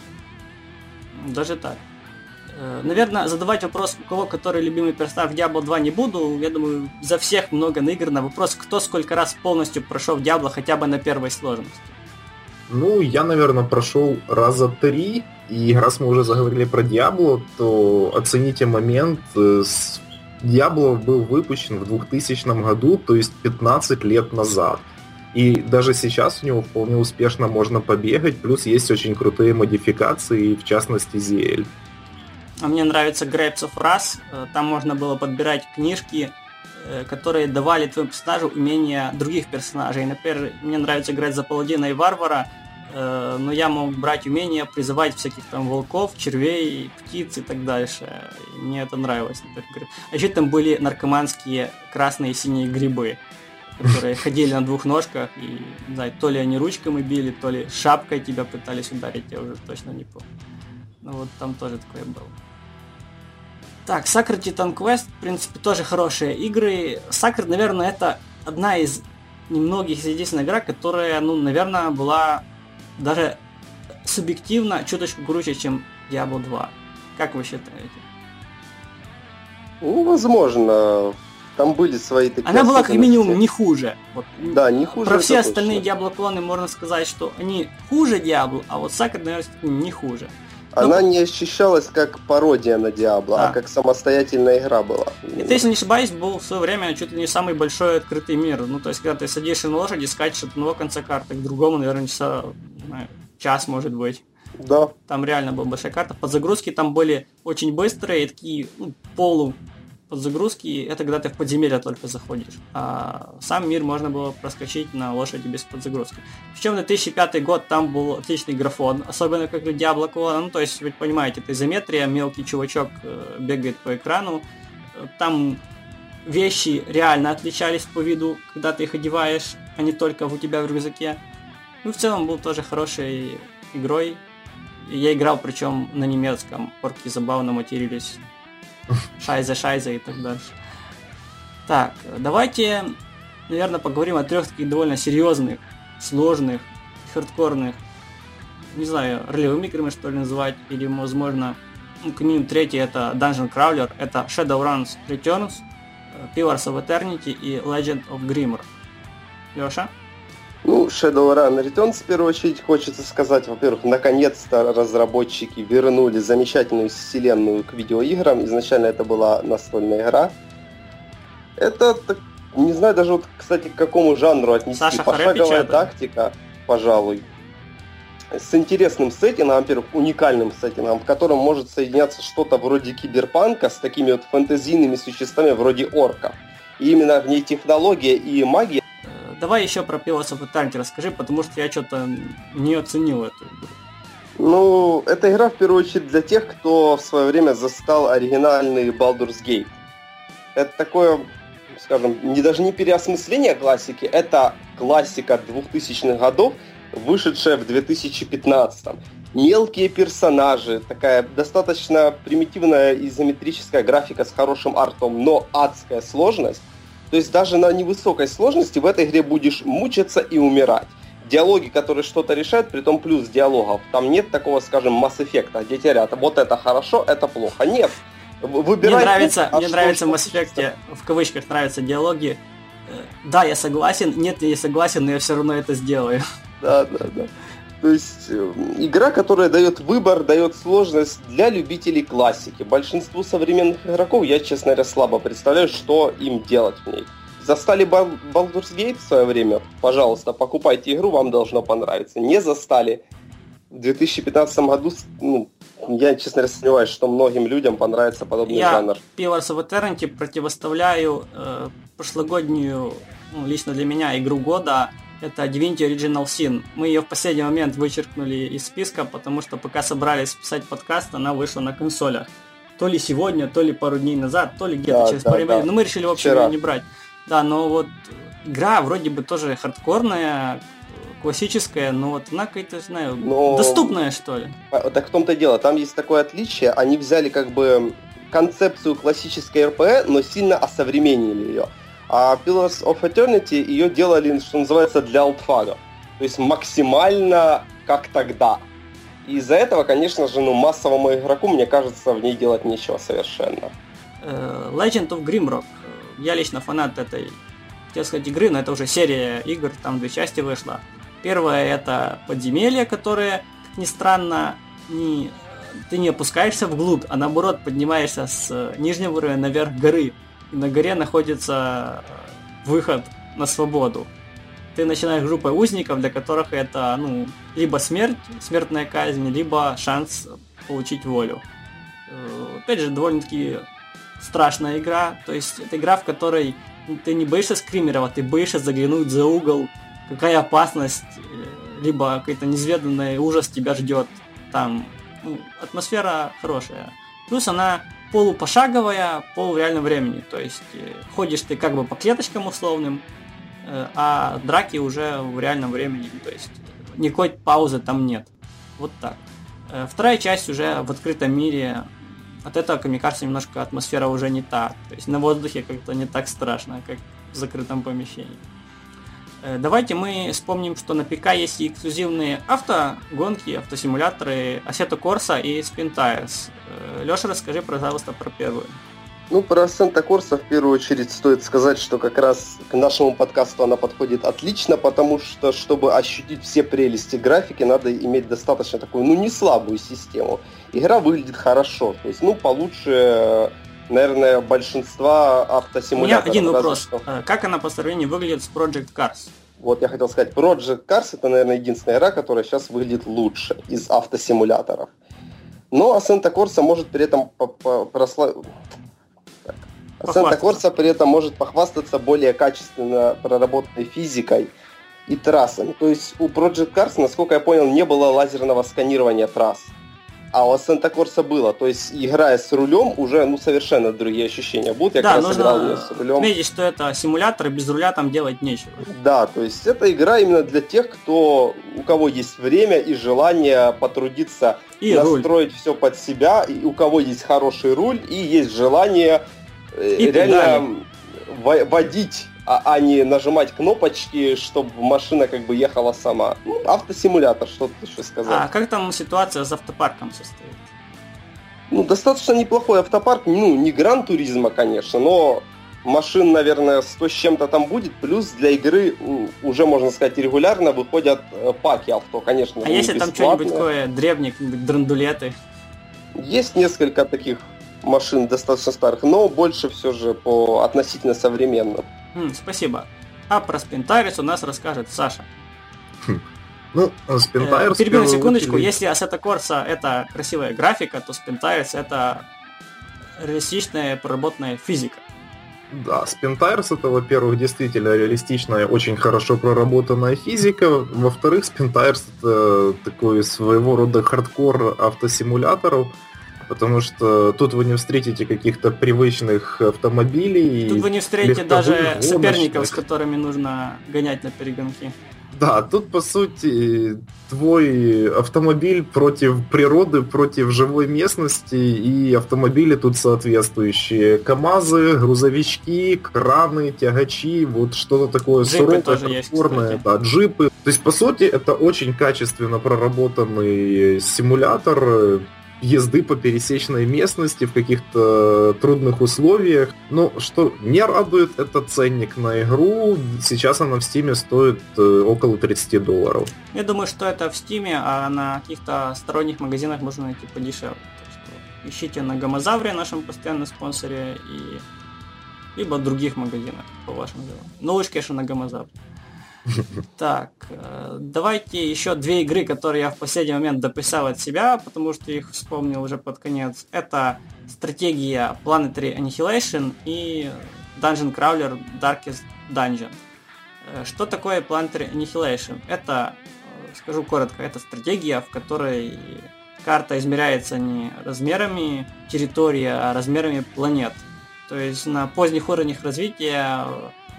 Даже так. Э, наверное, задавать вопрос, у кого который любимый персонаж в Diablo 2 не буду. Я думаю, за всех много наиграно. Вопрос, кто сколько раз полностью прошел Diablo хотя бы на первой сложности. Ну, я, наверное, прошел раза три. И раз мы уже заговорили про Diablo, то оцените момент. Э, Diablo был выпущен в 2000 году, то есть 15 лет назад. И даже сейчас у него вполне успешно можно побегать, плюс есть очень крутые модификации, в частности ZL. А мне нравится Grapes of Wrath. Э, там можно было подбирать книжки, э, которые давали твоему персонажу умения других персонажей. Например, мне нравится играть за паладина и варвара, э, но я мог брать умения призывать всяких там волков, червей, птиц и так дальше. И мне это нравилось, например. А еще там были наркоманские красные и синие грибы. которые ходили на двух ножках, и, не знаю, то ли они ручками били, то ли шапкой тебя пытались ударить, я уже точно не помню. Ну вот там тоже такое было. Так, Sacred Titan Quest, в принципе, тоже хорошие игры. Sacred, наверное, это одна из немногих единственная игра, которая, ну, наверное, была даже субъективно чуточку круче, чем Diablo 2. Как вы считаете? Ну, возможно. Там были свои такие Она была как минимум не хуже. Вот. Да, не хуже. Про все остальные Diablo клоны можно сказать, что они хуже Diablo, а вот Sacred, наверное, не хуже. Она ну, не ощущалась как пародия на Диабло, да. а как самостоятельная игра была. Это, если не ошибаюсь, был в свое время чуть ли не самый большой открытый мир. Ну, то есть, когда ты садишься на лошади, скачешь от одного конца карты к другому, наверное, часа, знаю, час, может быть. Да. Там реально была большая карта. Подзагрузки там были очень быстрые, такие ну, полу подзагрузки, это когда ты в подземелье только заходишь. А сам мир можно было проскочить на лошади без подзагрузки. Причем 2005 год там был отличный графон, особенно как у Diablo Clone. Ну, то есть, вы понимаете, это изометрия, мелкий чувачок э, бегает по экрану. Там вещи реально отличались по виду, когда ты их одеваешь, а не только у тебя в рюкзаке. Ну, в целом был тоже хорошей игрой. Я играл, причем на немецком. Орки забавно матерились Шайза, Шайза и так дальше. Так, давайте, наверное, поговорим о трех таких довольно серьезных, сложных, хардкорных, не знаю, ролевыми играми, что ли, называть, или, возможно, ну, к минимум третий это Dungeon Crawler, это Shadowruns Returns, Pillars of Eternity и Legend of Grimmer. Леша? Ну, Shadowrun Returns, в первую очередь, хочется сказать, во-первых, наконец-то разработчики вернули замечательную вселенную к видеоиграм. Изначально это была настольная игра. Это, не знаю даже, вот, кстати, к какому жанру отнести. Саша Пошаговая тактика, пожалуй. С интересным сеттингом, во-первых, уникальным сеттингом, в котором может соединяться что-то вроде киберпанка с такими вот фэнтезийными существами вроде орков. И именно в ней технология и магия давай еще про Pillars of Eternity расскажи, потому что я что-то не оценил эту игру. Ну, эта игра в первую очередь для тех, кто в свое время застал оригинальный Baldur's Gate. Это такое, скажем, не даже не переосмысление классики, это классика 2000-х годов, вышедшая в 2015 -м. Мелкие персонажи, такая достаточно примитивная изометрическая графика с хорошим артом, но адская сложность. То есть даже на невысокой сложности в этой игре будешь мучиться и умирать. Диалоги, которые что-то решают, при том плюс диалогов. Там нет такого, скажем, масс-эффекта, где тебе говорят, вот это хорошо, это плохо. Нет. Выбирай мне нравится, а мне нравится в Mass Effect, в кавычках нравятся диалоги. Э, да, я согласен, нет, я не согласен, но я все равно это сделаю. Да, да, да. То есть э, игра, которая дает выбор, дает сложность для любителей классики. Большинству современных игроков я, честно говоря, слабо представляю, что им делать в ней. Застали Baldur's Gate в свое время? Пожалуйста, покупайте игру, вам должно понравиться. Не застали? В 2015 году, ну, я, честно говоря, сомневаюсь, что многим людям понравится подобный я жанр. Я Pillars of Eternity противоставляю э, прошлогоднюю, ну, лично для меня, игру года это Divinity Original Sin. Мы ее в последний момент вычеркнули из списка, потому что пока собрались писать подкаст, она вышла на консолях. То ли сегодня, то ли пару дней назад, то ли где-то да, через да, пару да. Но мы решили, в общем, ее не брать. Да, но вот игра вроде бы тоже хардкорная, классическая, но вот она какая-то, знаю, но... доступная, что ли. А, так в том-то дело, там есть такое отличие, они взяли как бы концепцию классической РП, но сильно осовременили ее. А Pillars of Eternity ее делали, что называется, для алтфагов. То есть максимально как тогда. И из-за этого, конечно же, ну, массовому игроку, мне кажется, в ней делать нечего совершенно. Э, Legend of Grimrock. Я лично фанат этой, хотел сказать, игры, но это уже серия игр, там две части вышла. Первая это подземелье, которое, как ни странно, не, ты не опускаешься вглубь, а наоборот поднимаешься с нижнего уровня наверх горы на горе находится выход на свободу. Ты начинаешь группой узников, для которых это ну, либо смерть, смертная казнь, либо шанс получить волю. Э, опять же, довольно-таки страшная игра. То есть это игра, в которой ты не боишься скримеров, а ты боишься заглянуть за угол, какая опасность, э, либо какой-то неизведанный ужас тебя ждет там. Ну, атмосфера хорошая. Плюс она полупошаговая, полу в реальном времени. То есть э, ходишь ты как бы по клеточкам условным, э, а драки уже в реальном времени, то есть никакой паузы там нет. Вот так. Э, вторая часть уже в открытом мире. От этого, мне кажется, немножко атмосфера уже не та. То есть на воздухе как-то не так страшно, как в закрытом помещении. Э, давайте мы вспомним, что на ПК есть и эксклюзивные автогонки, автосимуляторы Assetto Corsa и Spin Tires. Э, Леша, расскажи, пожалуйста, про первую. Ну, про Санта Корса в первую очередь стоит сказать, что как раз к нашему подкасту она подходит отлично, потому что, чтобы ощутить все прелести графики, надо иметь достаточно такую, ну, не слабую систему. Игра выглядит хорошо, то есть, ну, получше, наверное, большинства автосимуляторов. У меня один вопрос. Что... Э, как она по сравнению выглядит с Project Cars? Вот я хотел сказать, Project Cars это, наверное, единственная игра, которая сейчас выглядит лучше из автосимуляторов. Но Ascent Corsa может при этом прославить Санта-Корса при этом может похвастаться более качественно проработанной физикой и трассами. То есть у Project Cars, насколько я понял, не было лазерного сканирования трасс. А у Санта Корса было. То есть, играя с рулем, уже ну, совершенно другие ощущения будут. Я да, как раз играл с рулем. Отметить, что это симулятор, и без руля там делать нечего. Да, то есть это игра именно для тех, кто, у кого есть время и желание потрудиться и настроить руль. все под себя, и у кого есть хороший руль, и есть желание Э, и реально водить, а, а не нажимать кнопочки, чтобы машина как бы ехала сама. Ну, автосимулятор, что тут еще сказать. А как там ситуация с автопарком состоит? Ну, достаточно неплохой автопарк. Ну, не гран туризма, конечно, но машин, наверное, 100 с чем-то там будет. Плюс для игры уже, можно сказать, регулярно выходят э, паки авто, конечно. А если там что-нибудь такое древнее, какие-нибудь драндулеты? Есть несколько таких машин достаточно старых, но больше все же по относительно современным. Хм, спасибо. А про Spintaris у нас расскажет Саша. Хм. Ну, Spintaris... Э, перебью на секундочку. Очередь... Если Assetto Corsa это красивая графика, то Spintaris это реалистичная проработанная физика. Да, Spintaris это, во-первых, действительно реалистичная, очень хорошо проработанная физика. Во-вторых, Spintaris это такой своего рода хардкор автосимуляторов, потому что тут вы не встретите каких-то привычных автомобилей. Тут вы не встретите даже гоночных. соперников, с которыми нужно гонять на перегонки. Да, тут по сути твой автомобиль против природы, против живой местности, и автомобили тут соответствующие. КАМАЗы, грузовички, краны, тягачи, вот что-то такое джипы суровое, хардкорное, да, джипы. То есть, по сути, это очень качественно проработанный симулятор, езды по пересечной местности в каких-то трудных условиях. Но что не радует, это ценник на игру. Сейчас она в Стиме стоит э, около 30 долларов. Я думаю, что это в Стиме, а на каких-то сторонних магазинах можно найти подешевле. ищите на Гамазавре, нашем постоянном спонсоре, и либо других магазинах, по вашему делу. Ну, лучше, конечно, на Гамазавре. [laughs] Так, э, давайте еще две игры, которые я в последний момент дописал от себя, потому что их вспомнил уже под конец. Это стратегия Planetary Annihilation и Dungeon Crawler Darkest Dungeon. Э, что такое Planetary Annihilation? Это, э, скажу коротко, это стратегия, в которой карта измеряется не размерами территории, а размерами планет. То есть на поздних уровнях развития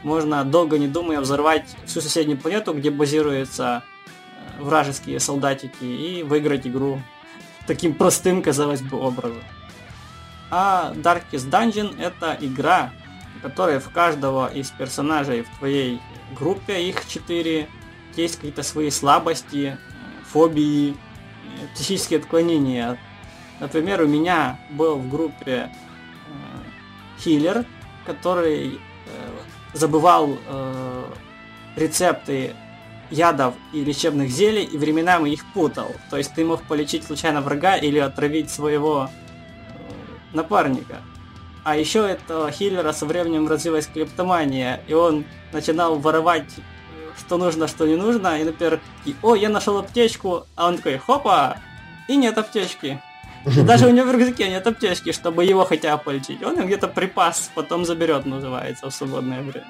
можно долго не думая взорвать всю соседнюю планету, где базируются э, вражеские солдатики, и выиграть игру таким простым, казалось бы, образом. А Darkest Dungeon это игра, в которой в каждого из персонажей в твоей группе, их четыре, есть какие-то свои слабости, фобии, э, психические отклонения. Например, у меня был в группе э, хиллер, который забывал э, рецепты ядов и лечебных зелий, и временами их путал. То есть ты мог полечить случайно врага или отравить своего э, напарника. А еще этого хиллера со временем развилась клептомания, и он начинал воровать э, что нужно, что не нужно, и, например, и, о, я нашел аптечку, а он такой, хопа, и нет аптечки. И [laughs] даже у него в рюкзаке нет аптечки, чтобы его хотя бы полечить. Он где-то припас, потом заберет, называется, в свободное время.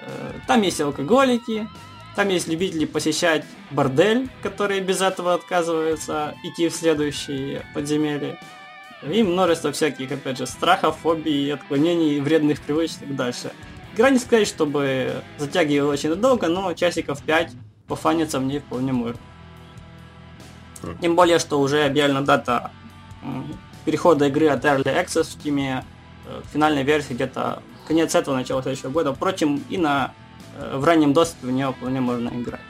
Э, там есть алкоголики, там есть любители посещать бордель, которые без этого отказываются идти в следующие подземелья. И множество всяких, опять же, страхов, фобий, отклонений, вредных привычек и так дальше. Игра не сказать, чтобы затягивала очень долго, но часиков 5 пофаниться мне вполне можно. Тем более, что уже объявлена дата перехода игры от Early Access в Steam э, к финальной версии где-то конец этого, начала следующего года. Впрочем, и на, э, в раннем доступе в нее вполне можно играть.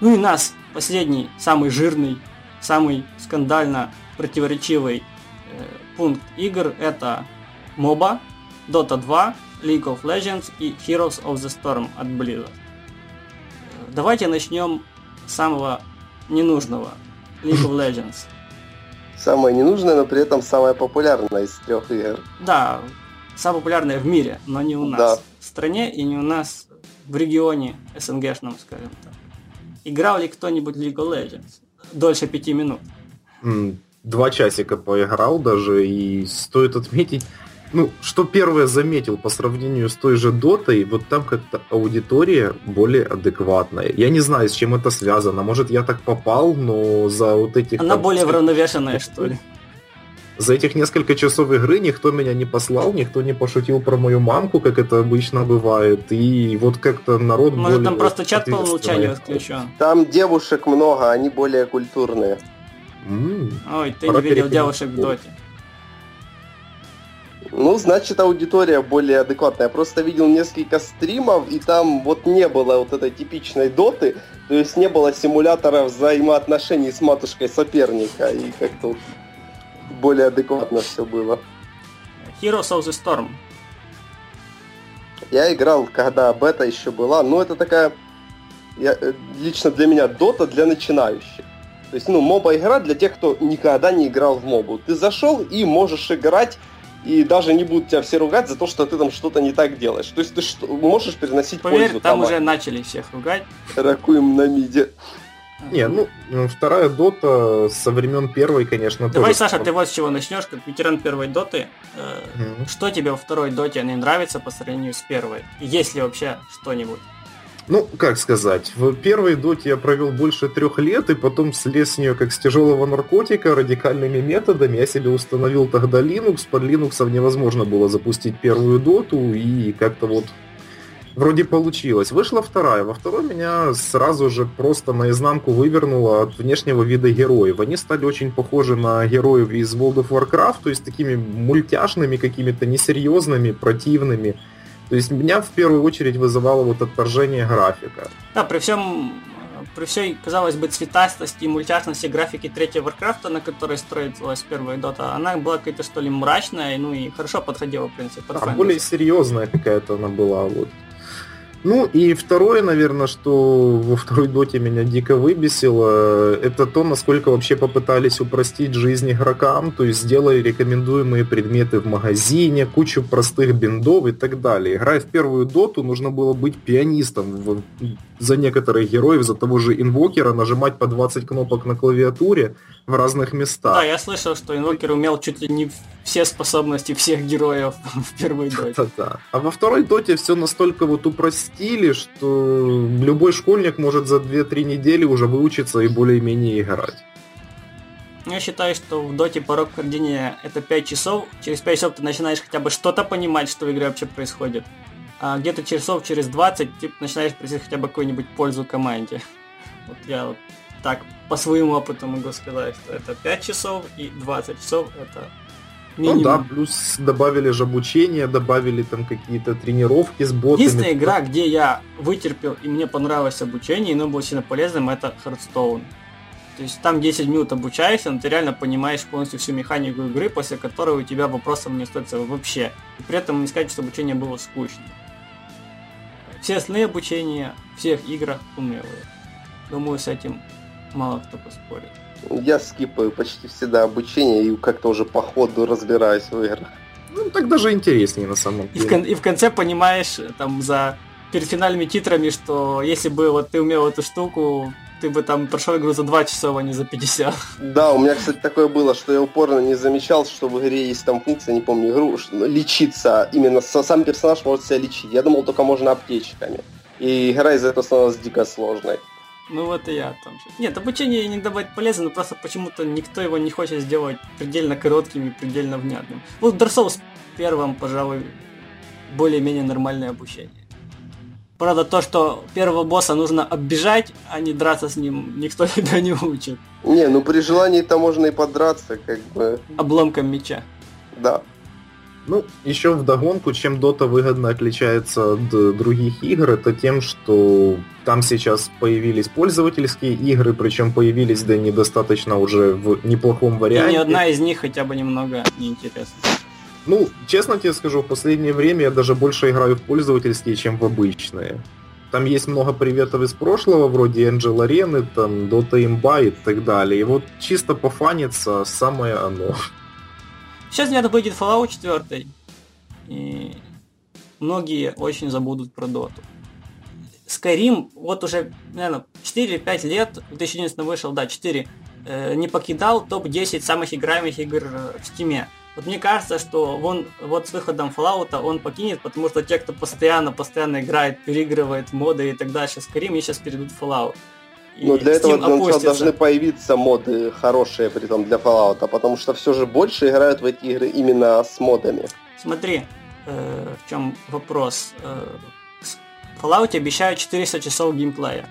Ну и нас, последний, самый жирный, самый скандально противоречивый э, пункт игр это MOBA, Dota 2, League of Legends и Heroes of the Storm от Blizzard. Давайте начнем с самого ненужного. League of Legends. Самое ненужное, но при этом самое популярное из трех игр. Да, самое популярное в мире, но не у нас. Да. В стране и не у нас в регионе СНГшном, скажем так. Играл ли кто-нибудь League of Legends? Дольше пяти минут. Два часика поиграл даже, и стоит отметить, ну, что первое заметил по сравнению с той же Дотой, вот там как-то аудитория более адекватная. Я не знаю, с чем это связано. Может, я так попал, но за вот этих... Она там, более вравновешенная, что ли? За этих несколько часов игры никто меня не послал, никто не пошутил про мою мамку, как это обычно бывает. И вот как-то народ Может, более там просто чат по умолчанию отключен? Там девушек много, они более культурные. м Ой, ты не видел девушек в доте. Ну, значит, аудитория более адекватная. Я просто видел несколько стримов, и там вот не было вот этой типичной доты, то есть не было симулятора взаимоотношений с матушкой соперника, и как-то вот более адекватно все было. Heroes of the Storm. Я играл, когда бета еще была, но это такая, я, э, лично для меня, дота для начинающих. То есть, ну, моба игра для тех, кто никогда не играл в мобу. Ты зашел и можешь играть и даже не будут тебя все ругать за то, что ты там что-то не так делаешь. То есть ты что, можешь переносить Поверь, пользу. там, там уже начали всех ругать. Ракуем на миде. Не, ну, вторая дота со времен первой, конечно, Давай, тоже... Саша, ты вот с чего начнешь, как ветеран первой доты. Э, mm Что тебе во второй доте не нравится по сравнению с первой? Есть ли вообще что-нибудь? Ну, как сказать, в первой доте я провел больше трех лет, и потом слез с нее как с тяжелого наркотика радикальными методами. Я себе установил тогда Linux, под Linux невозможно было запустить первую доту, и как-то вот вроде получилось. Вышла вторая. Во второй меня сразу же просто наизнанку вывернуло от внешнего вида героев. Они стали очень похожи на героев из World of Warcraft, то есть такими мультяшными, какими-то несерьезными, противными. То есть меня в первую очередь вызывало вот отторжение графика. Да, при всем при всей, казалось бы, цветастости и мультяшности графики третьего Варкрафта, на которой строилась первая дота, она была какая-то что ли мрачная, ну и хорошо подходила, в принципе, под А более серьезная какая-то она была, вот. Ну и второе, наверное, что во второй доте меня дико выбесило, это то, насколько вообще попытались упростить жизнь игрокам, то есть сделали рекомендуемые предметы в магазине, кучу простых биндов и так далее. Играя в первую доту, нужно было быть пианистом за некоторых героев, за того же инвокера, нажимать по 20 кнопок на клавиатуре в разных местах. Да, я слышал, что инвокер умел чуть ли не все способности всех героев [laughs] в первой доте. Да-да. А во второй доте все настолько вот упростили, что любой школьник может за 2-3 недели уже выучиться и более-менее играть. Я считаю, что в доте порог вхождения это 5 часов. Через 5 часов ты начинаешь хотя бы что-то понимать, что в игре вообще происходит а где-то часов через 20 ты начинаешь просить хотя бы какую-нибудь пользу команде. Вот я вот так по своему опыту могу сказать, что это 5 часов и 20 часов это минимум. Ну да, плюс добавили же обучение, добавили там какие-то тренировки с ботами. Единственная игра, где я вытерпел и мне понравилось обучение, и оно было сильно полезным, это Hearthstone. То есть там 10 минут обучаешься, но ты реально понимаешь полностью всю механику игры, после которой у тебя вопросов не остается вообще. И при этом не сказать, что обучение было скучным. Все остальные обучения всех играх умелые. Думаю, с этим мало кто поспорит. Я скипаю почти всегда обучение и как-то уже по ходу разбираюсь в играх. Ну, так даже интереснее на самом деле. И в, кон- и в конце понимаешь, там, за перед финальными титрами, что если бы вот ты умел эту штуку, ты бы там прошел игру за 2 часа, а не за 50. Да, у меня, кстати, такое было, что я упорно не замечал, что в игре есть там функция, не помню игру, что лечиться. Именно сам персонаж может себя лечить. Я думал, только можно аптечками. И игра из-за этого становилась дико сложной. Ну вот и я там же. Нет, обучение иногда бывает полезно, но просто почему-то никто его не хочет сделать предельно коротким и предельно внятным. Вот Dark Souls первым, пожалуй, более-менее нормальное обучение. Правда, то, что первого босса нужно оббежать, а не драться с ним, никто [laughs] тебя не учит. Не, ну при желании-то можно и подраться, как бы. Обломком меча. Да. Ну, еще в догонку, чем Dota выгодно отличается от других игр, это тем, что там сейчас появились пользовательские игры, причем появились, да недостаточно уже в неплохом варианте. И ни одна из них хотя бы немного неинтересна. Ну, честно тебе скажу, в последнее время я даже больше играю в пользовательские, чем в обычные. Там есть много приветов из прошлого, вроде Angel Arena, там Dota Imba и так далее. И вот чисто пофаниться самое оно. Сейчас где-то выйдет Fallout 4, и многие очень забудут про Доту. Skyrim вот уже, наверное, 4 или 5 лет, в 2011 вышел, да, 4, э, не покидал топ-10 самых играемых игр в Steam. Вот мне кажется, что он вот с выходом Fallout он покинет, потому что те, кто постоянно, постоянно играет, переигрывает моды и так дальше, Skyrim, они сейчас перейдут в Fallout. Но для этого для должны появиться моды хорошие, при том для Fallout, потому что все же больше играют в эти игры именно с модами. Смотри, э, в чем вопрос. Э, в Fallout обещают 400 часов геймплея.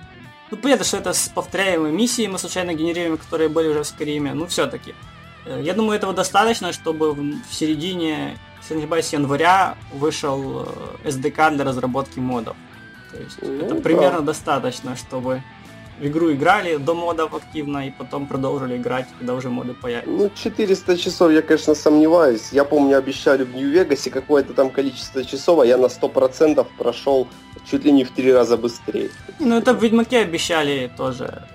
Ну, понятно, что это с повторяемой миссией мы случайно генерируем, которые были уже в Скайриме, ну, все-таки. Э, я думаю, этого достаточно, чтобы в середине, если не ошибаюсь, января вышел SDK для разработки модов. То есть ну, это примерно да. достаточно, чтобы в игру играли до модов активно и потом продолжили играть, когда уже моды появились. Ну, 400 часов я, конечно, сомневаюсь. Я помню, обещали в Нью-Вегасе какое-то там количество часов, а я на 100% прошел чуть ли не в три раза быстрее. Ну, это в Ведьмаке обещали тоже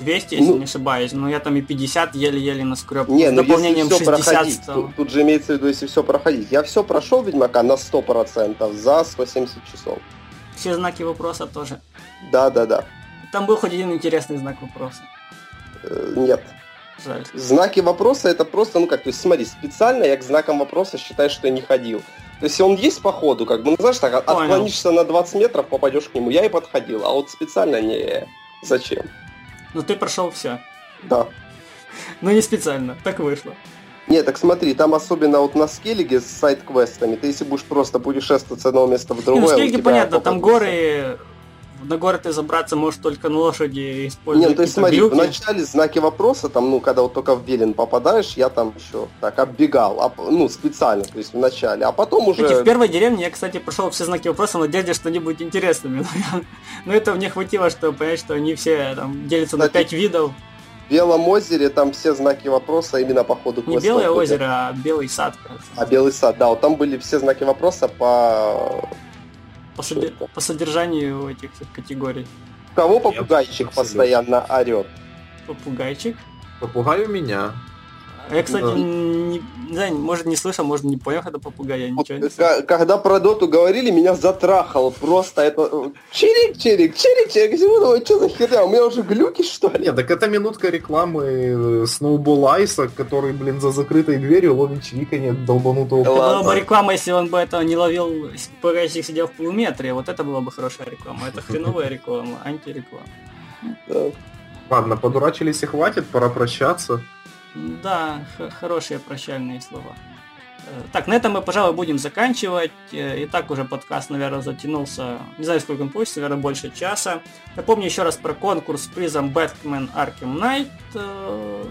200, если ну, не ошибаюсь, но я там и 50 еле-еле наскреб. Не, с ну дополнением если все 60 проходить, тут, тут же имеется в виду, если все проходить. Я все прошел Ведьмака на 100% за 170 часов. Все знаки вопроса тоже. Да, да, да. Там был хоть один интересный знак вопроса. Э, нет. Жаль. Знаки вопроса это просто, ну как, то есть смотри, специально я к знакам вопроса считаю, что я не ходил. То есть он есть по ходу, как бы, ну знаешь, так, Понял. отклонишься на 20 метров, попадешь к нему. Я и подходил, а вот специально не... Зачем? Ну ты прошел все. Да. Ну не специально, так вышло. Не, так смотри, там особенно вот на скеллиге с сайт-квестами, ты если будешь просто путешествовать с одного места в другое... Не, ну скеллиге понятно, там горы, на горы ты забраться можешь только на лошади использовать Нет, то есть смотри, глюки. в начале знаки вопроса, там, ну, когда вот только в Велин попадаешь, я там еще так оббегал, об, ну, специально, то есть в начале, а потом уже... Кстати, в первой деревне я, кстати, прошел все знаки вопроса в надежде, что они будут интересными, но [laughs] это мне хватило, чтобы понять, что они все там делятся кстати, на пять видов. В Белом озере там все знаки вопроса именно по ходу Не Белое озеро, а Белый сад. Кажется. А Белый сад, да, вот там были все знаки вопроса по по, соди... по содержанию этих категорий. Кого попугайчик постоянно орет? Попугайчик? Попугай у меня. Я, кстати, да. не, не знаю, может не слышал, может не понял, это попугай, я ничего не слышал. Когда про доту говорили, меня затрахало просто это... Чирик, чирик, чирик, чирик, думаю, что за херня, у меня уже глюки, что ли? Нет, так это минутка рекламы э, Snowball Айса, который, блин, за закрытой дверью ловит чириканье долбанутого. Это была бы реклама, если он бы этого не ловил, попугайчик сидел в полуметре, вот это была бы хорошая реклама. Это хреновая реклама, антиреклама. Ладно, подурачились и хватит, пора прощаться. Да, хорошие прощальные слова. Э, так, на этом мы, пожалуй, будем заканчивать. Э, и так уже подкаст, наверное, затянулся. Не знаю, сколько он получится, наверное, больше часа. Напомню еще раз про конкурс с призом Batman Arkham Knight. Э,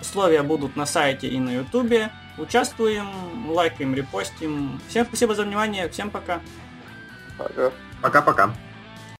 условия будут на сайте и на ютубе. Участвуем, лайкаем, репостим. Всем спасибо за внимание, всем пока. Пока. Пока-пока.